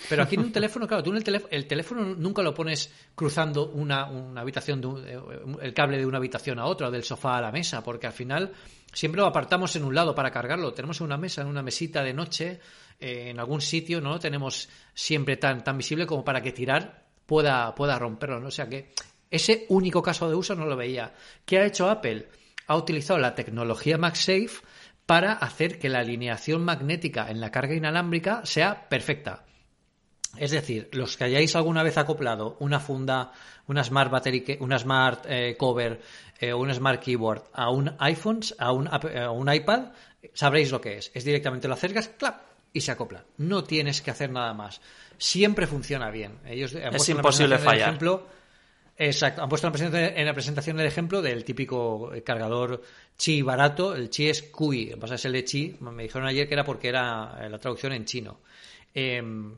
Pero aquí en un teléfono, claro, tú en el, teléfono, el teléfono nunca lo pones cruzando una, una habitación, de un- eh, el cable de una habitación a otra, del sofá a la mesa, porque al final siempre lo apartamos en un lado para cargarlo. Tenemos en una mesa, en una mesita de noche, eh, en algún sitio, no lo tenemos siempre tan, tan visible como para que tirar pueda, pueda romperlo, ¿no? O sea que ese único caso de uso no lo veía. ¿Qué ha hecho Apple? Ha utilizado la tecnología MagSafe para hacer que la alineación magnética en la carga inalámbrica sea perfecta. Es decir, los que hayáis alguna vez acoplado una funda, una smart battery, una smart eh, cover eh, o un smart keyboard a un iPhone, a un, a un iPad, sabréis lo que es. Es directamente lo acercas, clap, y se acopla. No tienes que hacer nada más. Siempre funciona bien. Ellos en la imposible fallar. ejemplo- Exacto, han puesto en la, presentación, en la presentación el ejemplo del típico eh, cargador chi barato. El chi es que pasa es el de chi. Me dijeron ayer que era porque era eh, la traducción en chino. Em,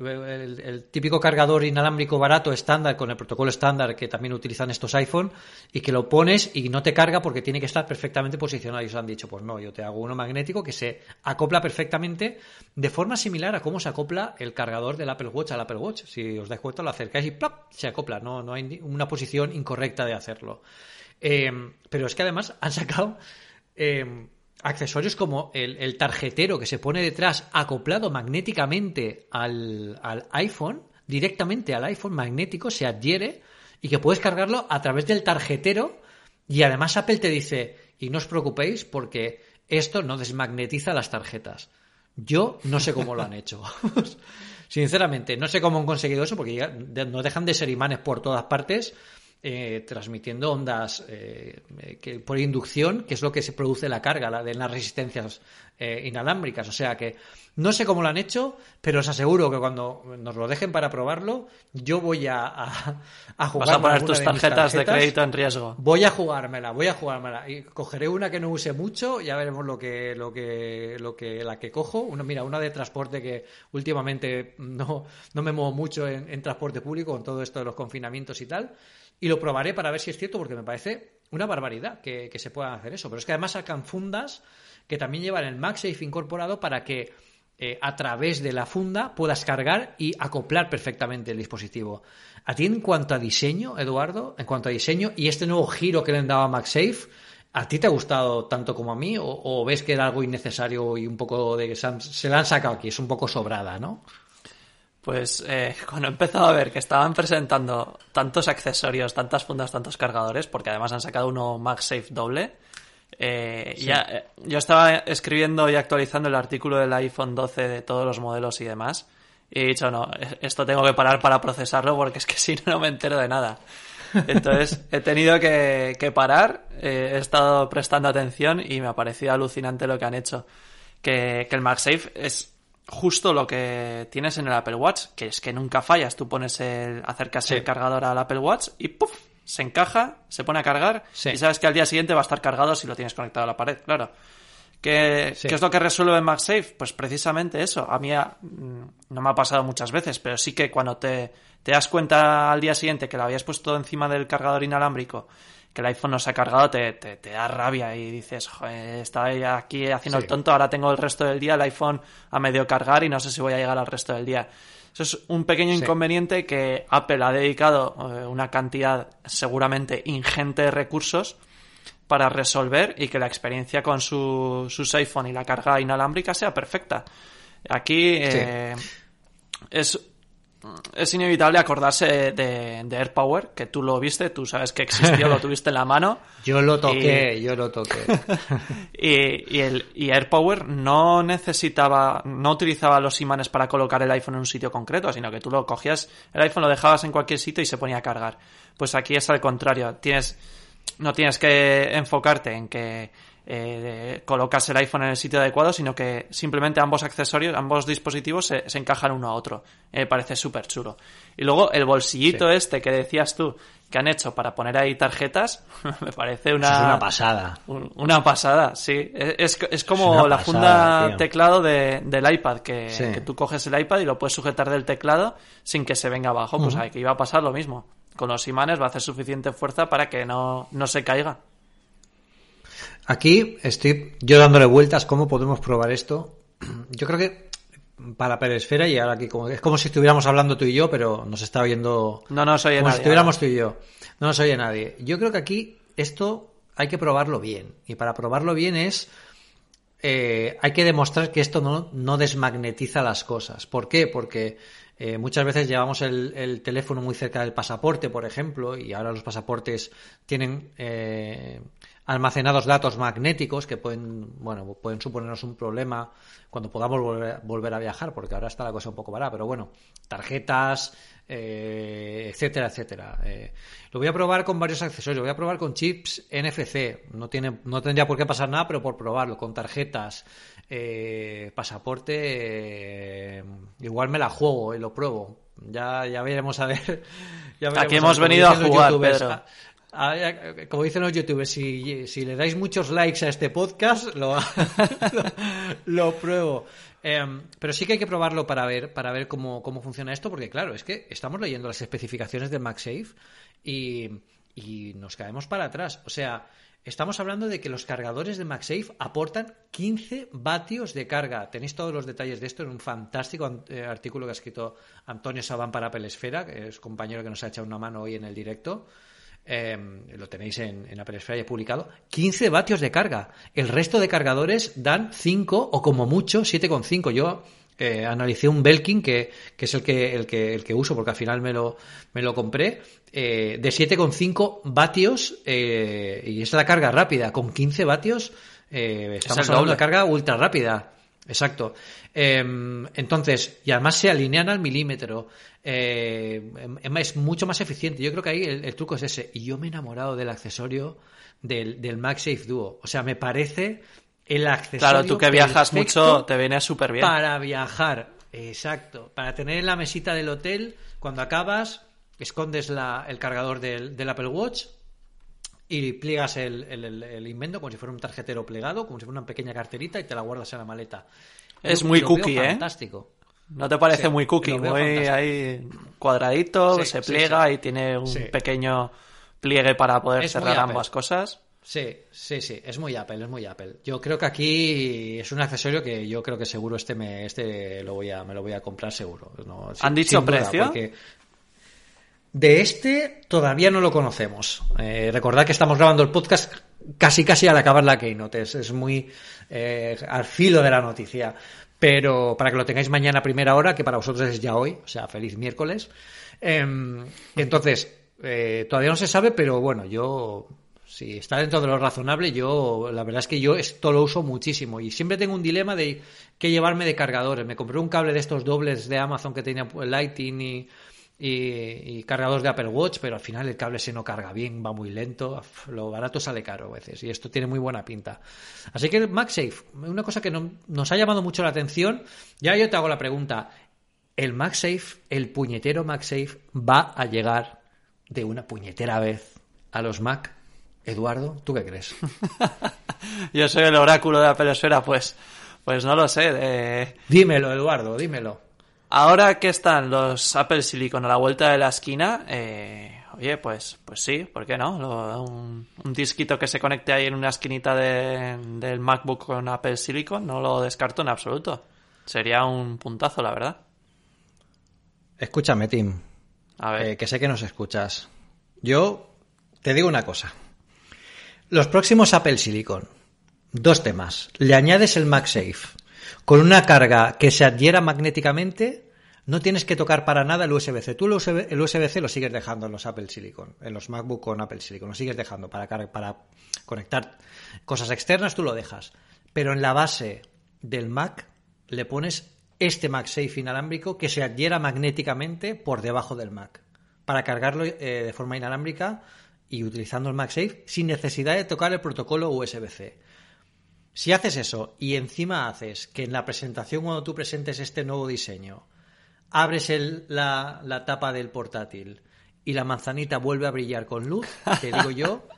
el, típico cargador inalámbrico barato estándar con el protocolo estándar que también utilizan estos iPhone y que lo pones y no te carga porque tiene que estar perfectamente posicionado. Y os han dicho, pues no, yo te hago uno magnético que se acopla perfectamente de forma similar a cómo se acopla el cargador del Apple Watch al Apple Watch. Si os dais cuenta, lo acercáis y ¡plap! se acopla. No, no hay una posición incorrecta de hacerlo. Eh, pero es que además han sacado eh, accesorios como el, el tarjetero que se pone detrás acoplado magnéticamente al, al iPhone, directamente al iPhone magnético, se adhiere y que puedes cargarlo a través del tarjetero y además Apple te dice, y no os preocupéis porque esto no desmagnetiza las tarjetas. Yo no sé cómo lo han hecho. Sinceramente, no sé cómo han conseguido eso porque no dejan de ser imanes por todas partes eh, transmitiendo ondas eh, eh, que, por inducción, que es lo que se produce la carga la de las resistencias eh, inalámbricas. O sea que no sé cómo lo han hecho, pero os aseguro que cuando nos lo dejen para probarlo, yo voy a, a, a jugar Vas a poner tus de tarjetas de crédito en riesgo. Voy a jugármela, voy a jugármela. Y cogeré una que no use mucho, ya veremos lo que, lo que, lo que, la que cojo. Una, mira, una de transporte que últimamente no, no me muevo mucho en, en transporte público con todo esto de los confinamientos y tal. Y lo probaré para ver si es cierto, porque me parece una barbaridad que, se puedan hacer eso. Pero es que además sacan fundas que también llevan el MagSafe incorporado para que eh, a través de la funda puedas cargar y acoplar perfectamente el dispositivo. A ti en cuanto a diseño, Eduardo, en cuanto a diseño y este nuevo giro que le han dado a MagSafe, ¿a ti te ha gustado tanto como a mí o, o ves que era algo innecesario y un poco de que se, se la han sacado aquí? Es un poco sobrada, ¿no? Pues eh, cuando he empezado a ver que estaban presentando tantos accesorios, tantas fundas, tantos cargadores, porque además han sacado uno MagSafe doble, eh, ya, eh, yo estaba escribiendo y actualizando el artículo del iPhone 12 de todos los modelos y demás, y he dicho, no, eh, esto tengo que parar para procesarlo porque es que si no, no me entero de nada. Entonces he tenido que, que parar, eh, he estado prestando atención y me ha parecido alucinante lo que han hecho. Que, que el MagSafe es justo lo que tienes en el Apple Watch, que es que nunca fallas. Tú pones el, acercas Sí. el cargador al Apple Watch y ¡puf! se encaja, se pone a cargar Sí. y sabes que al día siguiente va a estar cargado si lo tienes conectado a la pared, claro. ¿Qué, Sí. qué es lo que resuelve en MagSafe? Pues precisamente eso. A mí mm, no me ha pasado muchas veces, pero sí que cuando te, te das cuenta al día siguiente que lo habías puesto encima del cargador inalámbrico, que el iPhone no se ha cargado, te, te, te da rabia y dices, joder, estaba ya aquí haciendo Sí. el tonto, ahora tengo el resto del día el iPhone a medio cargar y no sé si voy a llegar al resto del día. Eso es un pequeño Sí. inconveniente que Apple ha dedicado eh, una cantidad seguramente ingente de recursos para resolver y que la experiencia con su, sus iPhone y la carga inalámbrica sea perfecta. Aquí eh, es, es inevitable acordarse de, de AirPower, que tú lo viste, tú sabes que existió, lo tuviste en la mano. Yo lo toqué, yo lo toqué. Y, y el y AirPower no necesitaba, no utilizaba los imanes para colocar el iPhone en un sitio concreto, sino que tú lo cogías, el iPhone lo dejabas en cualquier sitio y se ponía a cargar. Pues aquí es al contrario, tienes, no tienes que enfocarte en que eh, colocas el iPhone en el sitio adecuado, sino que simplemente ambos accesorios, ambos dispositivos se, se encajan uno a otro. Me parece súper chulo. Y luego el bolsillito Sí. este que decías tú, que han hecho para poner ahí tarjetas, me parece una, es una pasada. un- Una pasada, sí. Es, es- es como la pasada, funda tío. teclado de- del iPad, que, Sí. que tú coges el iPad y lo puedes sujetar del teclado sin que se venga abajo. Pues aquí iba a pasar lo mismo. Con los imanes va a hacer suficiente fuerza para que no, no se caiga. Aquí estoy yo dándole vueltas cómo podemos probar esto. Yo creo que para Peresfera y ahora aquí como, es como si estuviéramos hablando tú y yo, pero nos está oyendo No nos oye como nadie. si estuviéramos tú y yo. No nos oye nadie. Yo creo que aquí esto hay que probarlo bien. Y para probarlo bien es eh, hay que demostrar que esto no, no desmagnetiza las cosas. ¿Por qué? Porque eh, muchas veces llevamos el, el teléfono muy cerca del pasaporte, por ejemplo, y ahora los pasaportes tienen eh, almacenados datos magnéticos que pueden, bueno, pueden suponernos un problema cuando podamos volver, volver a viajar, porque ahora está la cosa un poco parada, pero bueno, tarjetas, eh, etcétera, etcétera. Eh, lo voy a probar con varios accesorios, lo voy a probar con chips NFC, no tiene, no tendría por qué pasar nada, pero por probarlo, con tarjetas, eh, pasaporte, eh, igual me la juego y lo pruebo. Ya, ya veremos a ver. ya veremos Aquí a hemos ver, venido a jugar, Pedro. A- como dicen los youtubers, si, le dais muchos likes a este podcast, lo, lo, lo pruebo. Em, pero sí que hay que probarlo para ver, para ver cómo, cómo funciona esto, porque claro, es que estamos leyendo las especificaciones del MagSafe y, nos caemos para atrás. O sea, estamos hablando de que los cargadores de MagSafe aportan 15 vatios de carga. Tenéis todos los detalles de esto en un fantástico eh, artículo que ha escrito Antonio Sabán para Apple Esfera, que es compañero que nos ha echado una mano hoy en el directo. Eh, lo tenéis en, en Apple Esfera ya publicado. 15 vatios de carga. El resto de cargadores dan 5 o como mucho 7,5. Yo eh, analicé un Belkin que, que es el que, el, que, el que uso porque al final me lo, me lo compré. eh, de 7,5 vatios eh, y es la carga rápida. Con 15 vatios eh, estamos el hablando de carga ultra rápida. Exacto. Eh, entonces, y además se alinean al milímetro. Eh, em- es mucho más eficiente. Yo creo que ahí el, el truco es ese. Y yo me he enamorado del accesorio del, del MagSafe Duo. O sea, me parece el accesorio. Claro, tú que viajas mucho, te viene súper bien. Para viajar, exacto. Para tener en la mesita del hotel, cuando acabas, escondes la- el cargador del, del Apple Watch y pliegas el, el- invento como si fuera un tarjetero plegado, como si fuera una pequeña carterita y te la guardas en la maleta. Es muy cookie, ¿eh? Fantástico. ¿No te parece Sí, muy cookie? Muy ahí cuadradito, Sí, se pliega sí. y tiene un pequeño pliegue para poder Es cerrar ambas cosas. Sí, sí, sí, es muy Apple, es muy Apple. Yo creo que aquí es un accesorio que yo creo que seguro este me, este lo voy a, me lo voy a comprar seguro. No, sin- ¿Han dicho sin duda, precio? porque De este todavía no lo conocemos. Eh, recordad que estamos grabando el podcast casi casi al acabar la keynote. Es, es muy eh, al filo de la noticia. Pero para que lo tengáis mañana a primera hora, que para vosotros es ya hoy, o sea, feliz miércoles. Em, entonces, eh, todavía no se sabe, pero bueno, yo, si está dentro de lo razonable, yo, la verdad es que yo esto lo uso muchísimo y siempre tengo un dilema de qué llevarme de cargadores. Me compré un cable de estos dobles de Amazon que tenía Lighting y, y, y cargadores de Apple Watch, pero al final el cable se no carga bien, va muy lento, lo barato sale caro a veces y esto tiene muy buena pinta. Así que MagSafe, una cosa que no- nos ha llamado mucho la atención, ya yo te hago la pregunta, ¿el MagSafe, el puñetero MagSafe, va a llegar de una puñetera vez a los Mac? Eduardo, ¿tú qué crees? Yo soy el oráculo de la pelosfera, pues, pues no lo sé. dímelo, Eduardo, dímelo. Ahora que están los Apple Silicon a la vuelta de la esquina, eh, oye, pues, pues sí, ¿por qué no? Lo- un, un disquito que se conecte ahí en una esquinita de- del MacBook con Apple Silicon, no lo descarto en absoluto. Sería un puntazo, la verdad. Escúchame, Tim, A ver. eh, que sé que nos escuchas. Yo te digo una cosa. Los próximos Apple Silicon, dos temas. Le añades el MagSafe con una carga que se adhiera magnéticamente. No tienes que tocar para nada el USB-C. Tú el USB el USB-C lo sigues dejando en los Apple Silicon, en los MacBook con Apple Silicon. Lo sigues dejando para conectar cosas externas, tú lo dejas. Pero en la base del Mac le pones este MagSafe inalámbrico que se adhiera magnéticamente por debajo del Mac para cargarlo eh, de forma inalámbrica y utilizando el MagSafe sin necesidad de tocar el protocolo USB-C. Si haces eso y encima haces que en la presentación cuando tú presentes este nuevo diseño abres el- la, la tapa del portátil y la manzanita vuelve a brillar con luz, te digo yo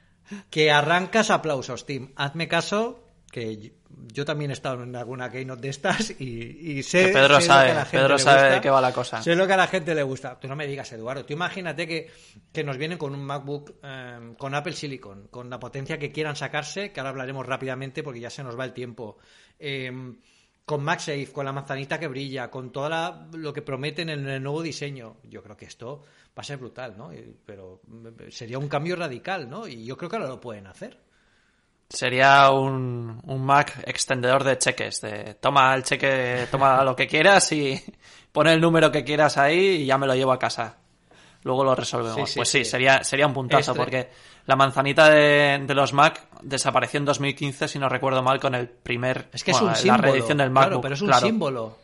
que arrancas aplausos, Tim. Hazme caso que yo, también he estado en alguna keynote de estas y, y sé, Que Pedro sé sabe, lo que a la gente Pedro le sabe gusta. de qué va la cosa. Sé lo que a la gente le gusta. Tú no me digas, Eduardo. Tú imagínate que, que nos vienen con un MacBook eh, con Apple Silicon, con la potencia que quieran sacarse, que ahora hablaremos rápidamente porque ya se nos va el tiempo. Eh, con MagSafe, con la manzanita que brilla, con todo lo que prometen en el nuevo diseño. Yo creo que esto va a ser brutal, ¿no? Pero mm, sería un cambio radical, ¿no? Y yo creo que ahora lo pueden hacer. Sería un, un Mac extendedor de cheques. De, toma el cheque, toma lo que quieras y pon el número que quieras ahí y ya me lo llevo a casa. Luego lo resolvemos. Sí, sí, pues sí, sí. sería, sería un puntazo Este- porque la manzanita de, de los Mac desapareció en 2015, si no recuerdo mal, con el primer. Es que bueno, es un la símbolo. reedición del claro, pero es un claro. símbolo.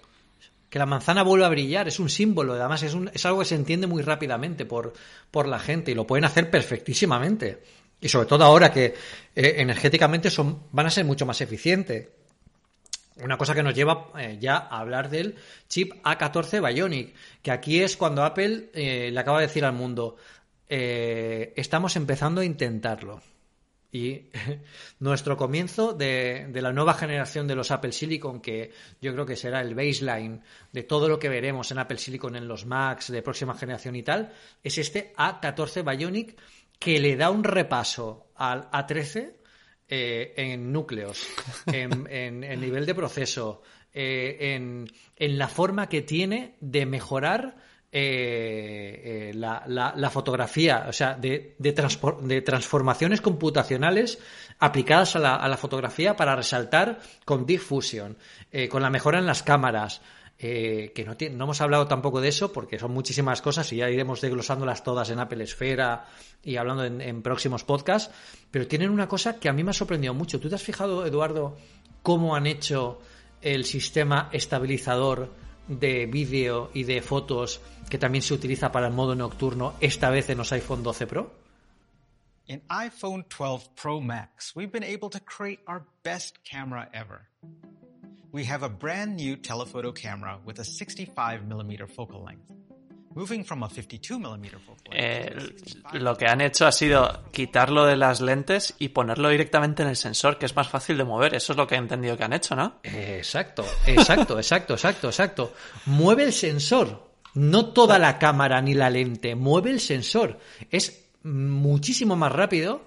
Que la manzana vuelva a brillar, es un símbolo. Además, es, un- es algo que se entiende muy rápidamente por, por la gente y lo pueden hacer perfectísimamente. Y sobre todo ahora que eh, energéticamente son, van a ser mucho más eficientes. Una cosa que nos lleva eh, ya a hablar del chip A14 Bionic, que aquí es cuando Apple eh, le acaba de decir al mundo, estamos empezando a intentarlo. Y nuestro comienzo de, de la nueva generación de los Apple Silicon, que yo creo que será el baseline de todo lo que veremos en Apple Silicon en los Macs de próxima generación y tal, es este A14 Bionic que le da un repaso al A13 eh, en núcleos, en, en- en nivel de proceso, eh, en, en la forma que tiene de mejorar eh, eh, la, la- la fotografía, o sea, de, de, de transformaciones computacionales aplicadas a la, a la fotografía para resaltar con Diffusion, eh, con la mejora en las cámaras, eh, que no, hemos hablado tampoco de eso porque son muchísimas cosas y ya iremos desglosándolas todas en Apple Esfera y hablando en, en próximos podcasts, pero tienen una cosa que a mí me ha sorprendido mucho. ¿Tú te has fijado, Eduardo, cómo han hecho el sistema estabilizador de vídeo y de fotos que también se utiliza para el modo nocturno esta vez en los iPhone 12 Pro? In iPhone 12 Pro Max, we've been able to create our best camera ever. We have a brand new telephoto camera with a 65 millimeter focal length, moving from a 52 millimeter focal length. Eh, to a 65 lo que han hecho ha sido quitarlo de las lentes y ponerlo directamente en el sensor, que es más fácil de mover. Eso es lo que he entendido que han hecho, ¿no? Exacto, exacto, exacto, exacto, exacto. Mueve el sensor, no toda la cámara ni la lente, mueve el sensor. Es muchísimo más rápido,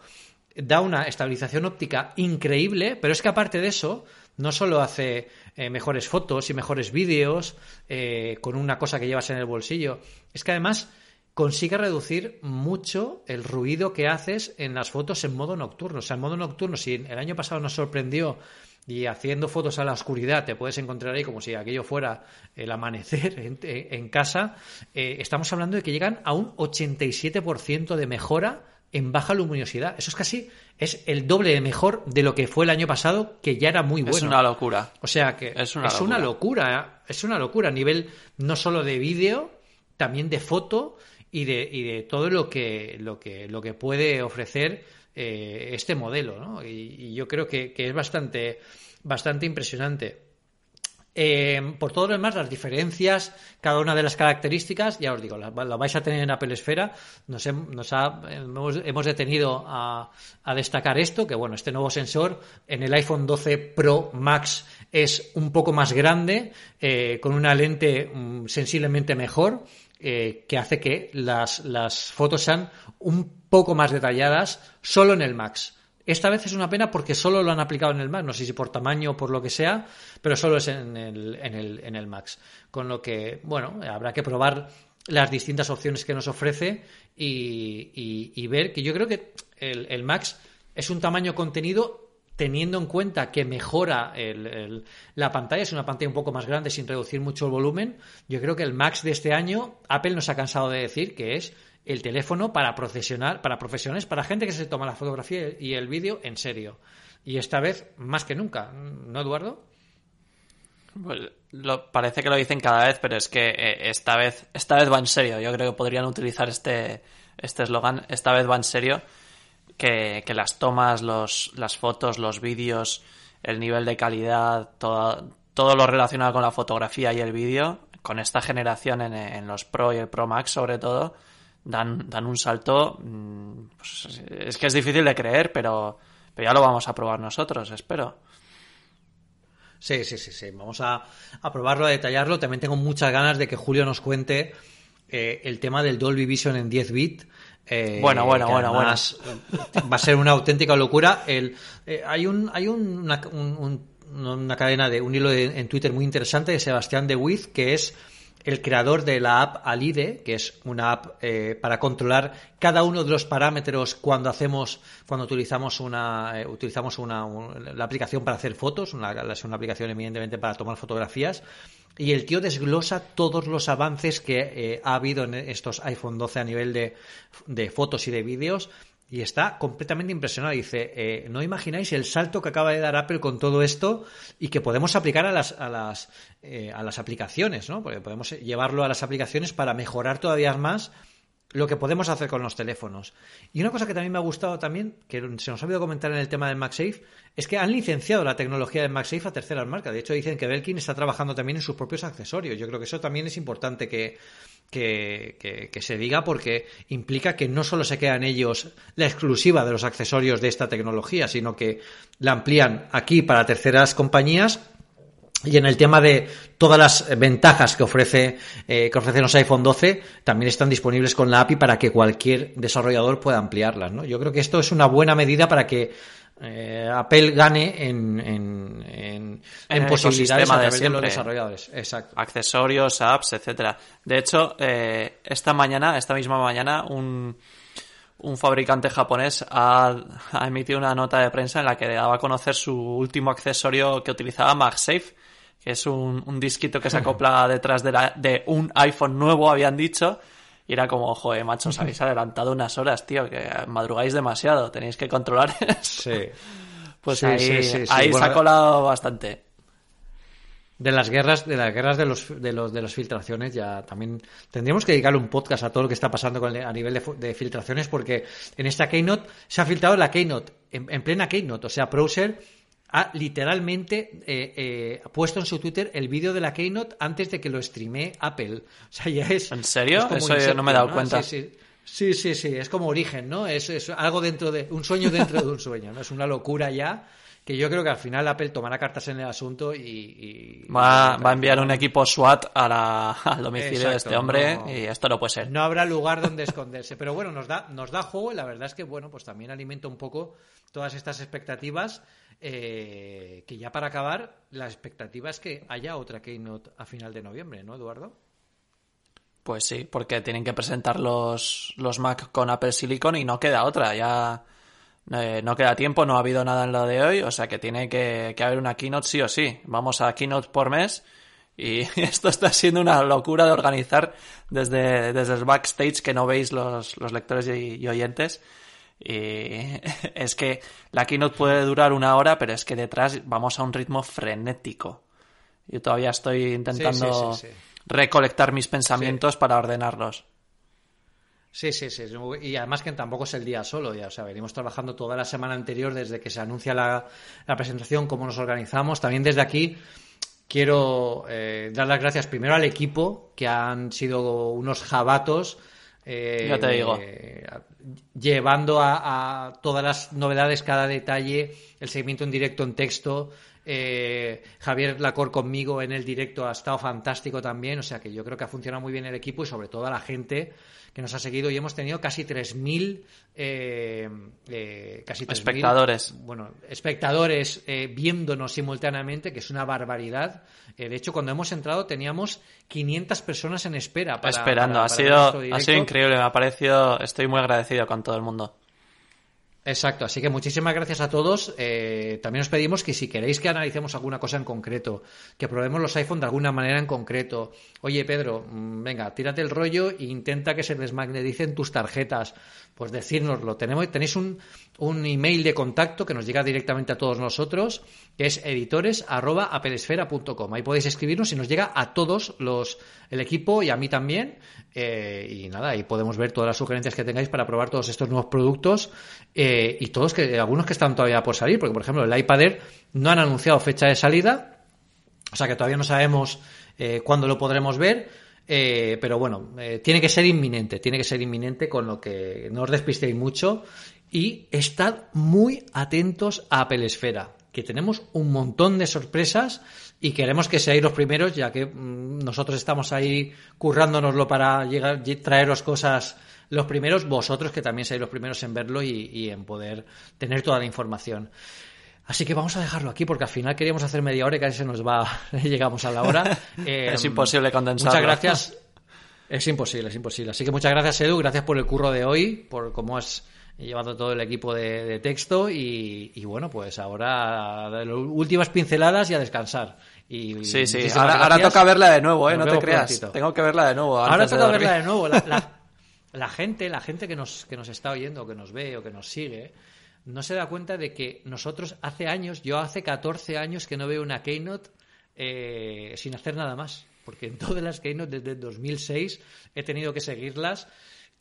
da una estabilización óptica increíble, pero es que aparte de eso, no solo hace eh, mejores fotos y mejores vídeos eh, con una cosa que llevas en el bolsillo, es que además consigue reducir mucho el ruido que haces en las fotos en modo nocturno. O sea, en modo nocturno, si el año pasado nos sorprendió y haciendo fotos a la oscuridad te puedes encontrar ahí como si aquello fuera el amanecer en, casa, eh, estamos hablando de que llegan a un 87% de mejora en baja luminosidad. Eso es casi, es el doble de mejor de lo que fue el año pasado, que ya era muy bueno. Es una locura. O sea que Es una una locura. locura, es una locura a nivel no solo de vídeo, también de foto y de, y de todo lo que, lo que, lo que puede ofrecer eh, este modelo, ¿no? Y, y yo creo que, que es bastante, bastante impresionante. Eh, por todo lo demás, las diferencias, cada una de las características, ya os digo, las vais a tener en Apple Esfera. Nos, hemos, hemos detenido a, destacar esto, que bueno, este nuevo sensor en el iPhone 12 Pro Max es un poco más grande, eh, con una lente mm, sensiblemente mejor, eh, que hace que las fotos sean un poco más detalladas solo en el Max. Esta vez es una pena porque solo lo han aplicado en el Max, no sé si por tamaño o por lo que sea, pero solo es en el, en el, en el Max. Con lo que, bueno, habrá que probar las distintas opciones que nos ofrece y, ver que yo creo que el, el Max es un tamaño contenido teniendo en cuenta que mejora el- la pantalla, es una pantalla un poco más grande sin reducir mucho el volumen. Yo creo que el Max de este año, Apple nos ha cansado de decir que es el teléfono para profesional, para profesionales, para gente que se toma la fotografía y el vídeo en serio. Y esta vez más que nunca, ¿no, Eduardo? Pues lo- parece que lo dicen cada vez, pero es que eh, esta vez, esta vez va en serio. Yo creo que podrían utilizar este este eslogan. esta vez va en serio. Que, que las tomas, los, las fotos, los vídeos, el nivel de calidad, todo, todo lo relacionado con la fotografía y el vídeo, con esta generación en, en los Pro y el Pro Max sobre todo, dan, dan un salto. mm, pues, es que es difícil de creer, pero, pero ya lo vamos a probar nosotros, espero. Sí, sí, sí, sí. Vamos a, a probarlo, a detallarlo. También tengo muchas ganas de que Julio nos cuente eh, el tema del Dolby Vision en 10 bit. eh, Bueno, bueno, bueno, además, eh, Va a ser una auténtica locura. El, eh, hay un, hay un- una, un- un- una cadena de un hilo de- en Twitter muy interesante de Sebastián de Wiz, que es el creador de la app Alide, que es una app eh, para controlar cada uno de los parámetros cuando hacemos, cuando utilizamos una, eh, utilizamos una, un- la aplicación para hacer fotos, una, es una aplicación evidentemente para tomar fotografías. Y el tío desglosa todos los avances que eh, ha habido en estos iPhone 12 a nivel de, de fotos y de vídeos. Y está completamente impresionado. Dice, eh, no imagináis el salto que acaba de dar Apple con todo esto y que podemos aplicar a las, a las, eh, a las aplicaciones, ¿no? Porque podemos llevarlo a las aplicaciones para mejorar todavía más lo que podemos hacer con los teléfonos. Y una cosa que también me ha gustado también, que se nos ha olvidado comentar en el tema del MagSafe, es que han licenciado la tecnología del MagSafe a terceras marcas. De hecho, dicen que Belkin está trabajando también en sus propios accesorios. Yo creo que eso también es importante que, que, que- que se diga porque implica que no solo se quedan ellos la exclusiva de los accesorios de esta tecnología, sino que la amplían aquí para terceras compañías y en el tema de todas las ventajas que ofrece eh, que ofrecen los iPhone 12 también están disponibles con la API para que cualquier desarrollador pueda ampliarlas. ¿no? Yo creo que esto es una buena medida para que eh, Apple gane en, en, en, En posibilidades a de través de, los desarrolladores. Exacto. accesorios, apps, etcétera. De hecho, eh, esta mañana, esta misma mañana, un, un fabricante japonés ha, ha emitido una nota de prensa en la que daba a conocer su último accesorio que utilizaba MagSafe, es un, un disquito que se acopla detrás de, la- de un iPhone nuevo, habían dicho. Y era como, joder, macho, os habéis adelantado unas horas, tío, que madrugáis demasiado, tenéis que controlar. Sí. Pues Sí, ahí, sí, sí, sí. ahí se ha colado bastante. De las guerras, de las guerras de los de los de las filtraciones ya también tendríamos que dedicarle un podcast a todo lo que está pasando con el- a nivel de, de filtraciones porque en esta Keynote se ha filtrado la Keynote en, en plena Keynote, o sea, Browser ha literalmente eh, eh, puesto en su Twitter el vídeo de la Keynote antes de que lo streame Apple. O sea, ya es ¿En serio? es como Eso yo no me he dado cuenta. Sí, sí. Sí, sí, sí, es como origen, ¿no? Es, es algo dentro de un sueño dentro de un sueño, ¿no? Es una locura ya que yo creo que al final Apple tomará cartas en el asunto y... y- Va, a enviar un equipo SWAT a la- al domicilio de este hombre no. y esto no puede ser. No habrá lugar donde esconderse. Pero bueno, nos da, nos da juego y la verdad es que, bueno, pues también alimenta un poco todas estas expectativas. eh, que ya para acabar, la expectativa es que haya otra Keynote a final de noviembre, ¿no, Eduardo? Pues sí, porque tienen que presentar los, los Mac con Apple Silicon y no queda otra. Ya eh, no queda tiempo, no ha habido nada en lo de hoy, o sea que tiene que, que haber una keynote sí o sí. Vamos a keynote por mes y esto está siendo una locura de organizar desde, desde el backstage que no veis los, los lectores y, y oyentes. Y es que la keynote puede durar una hora, pero es que detrás vamos a un ritmo frenético. Yo todavía estoy intentando sí, sí, sí. recolectar mis pensamientos para ordenarlos. Sí, sí, sí. Y además que tampoco es el día solo, ya, o sea, venimos trabajando toda la semana anterior desde que se anuncia la, la presentación, cómo nos organizamos. También desde aquí quiero eh, dar las gracias primero al equipo, que han sido unos jabatos. eh, Ya te digo. eh, llevando a, a todas las novedades, cada detalle, el seguimiento en directo en texto. Eh, Javier Lacor conmigo en el directo ha estado fantástico también, o sea que yo creo que ha funcionado muy bien el equipo y sobre todo a la gente que nos ha seguido y hemos tenido casi 3.000 eh, eh, casi 3.000, Espectadores. bueno, espectadores eh, viéndonos simultáneamente, que es una barbaridad. Eh, de hecho, cuando hemos entrado teníamos 500 personas en espera. Para, Esperando, para- ha, para ver sido, ha sido increíble, me ha parecido, estoy muy agradecido con todo el mundo. Exacto, así que muchísimas gracias a todos. Eh, también os pedimos que si queréis que analicemos alguna cosa en concreto, que probemos los iPhone de alguna manera en concreto. Oye, Pedro, mm, venga, tírate el rollo e intenta que se desmagneticen tus tarjetas. Pues decírnoslo. Tenemos, tenéis un, un email de contacto que nos llega directamente a todos nosotros, es editores.apelesfera.com. Ahí podéis escribirnos y nos llega a todos los el equipo y a mí también. Eh, y nada, ahí podemos ver todas las sugerencias que tengáis para probar todos estos nuevos productos eh, y todos que algunos que están todavía por salir, porque por ejemplo el iPad Air no han anunciado fecha de salida, o sea que todavía no sabemos eh, cuándo lo podremos ver. eh, pero bueno, tiene que ser inminente, tiene que ser inminente, con lo que no os despistéis mucho y estad muy atentos a Apple Esfera, que tenemos un montón de sorpresas y queremos que seáis los primeros, ya que mm, nosotros estamos ahí currándonoslo para llegar, traeros cosas los primeros, vosotros que también seáis los primeros en verlo y, y en poder tener toda la información. Así que vamos a dejarlo aquí porque al final queríamos hacer media hora y casi se nos va, llegamos a la hora. Eh, Es imposible condensarlo. Muchas gracias. Es imposible, es imposible. Así que muchas gracias, Edu. Gracias por el curro de hoy, por cómo has llevado todo el equipo de, de texto. Y, y bueno, pues ahora últimas pinceladas y a descansar. Y Sí, sí, ahora, toca verla de nuevo, ¿eh? Nos no te creas. prontito. Tengo que verla de nuevo. Ahora de toca verla de nuevo. La, la- la gente, la gente que nos, que nos está oyendo, que nos ve o que nos sigue, no se da cuenta de que nosotros hace años, yo hace 14 años que no veo una Keynote eh, sin hacer nada más. Porque en todas las Keynote desde el 2006 he tenido que seguirlas.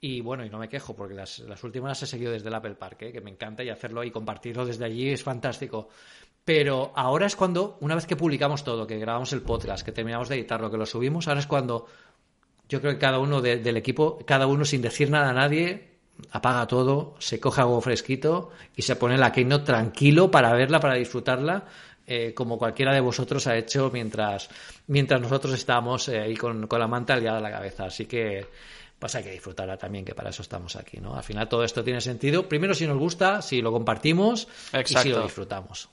Y bueno, y no me quejo, porque las, las últimas las he seguido desde el Apple Park, ¿eh? que me encanta y hacerlo y compartirlo desde allí es fantástico. Pero ahora es cuando, una vez que publicamos todo, que grabamos el podcast, que terminamos de editarlo, que lo subimos, ahora es cuando yo creo que cada uno de- del equipo, cada uno sin decir nada a nadie, apaga todo, se coge algo fresquito y se pone la Keynote tranquilo para verla, para disfrutarla, eh, como cualquiera de vosotros ha hecho mientras, mientras nosotros estábamos eh, ahí con, con la manta liada a la cabeza. Así que pues hay que disfrutarla también, que para eso estamos aquí, ¿no? Al final todo esto tiene sentido. Primero si nos gusta, si lo compartimos y si lo disfrutamos.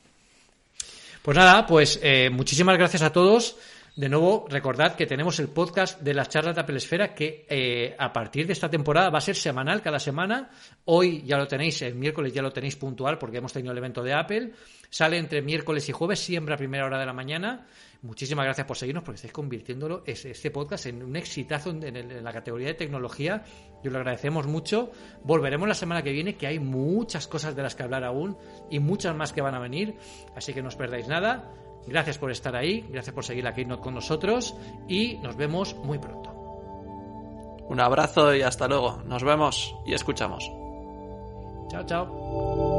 Pues nada, pues eh, muchísimas gracias a todos. De nuevo, recordad que tenemos el podcast de las charlas de Apple Esfera que eh, a partir de esta temporada va a ser semanal cada semana. Hoy ya lo tenéis, el miércoles ya lo tenéis puntual porque hemos tenido el evento de Apple. Sale entre miércoles y jueves, siempre a primera hora de la mañana. Muchísimas gracias por seguirnos porque estáis convirtiéndolo es- este podcast en un exitazo en, el- en la categoría de tecnología. Y os lo agradecemos mucho. Volveremos la semana que viene, que hay muchas cosas de las que hablar aún y muchas más que van a venir. Así que no os perdáis nada. Gracias por estar ahí, gracias por seguir la Keynote con nosotros y nos vemos muy pronto. Un abrazo y hasta luego. Nos vemos y escuchamos. Chao, chao.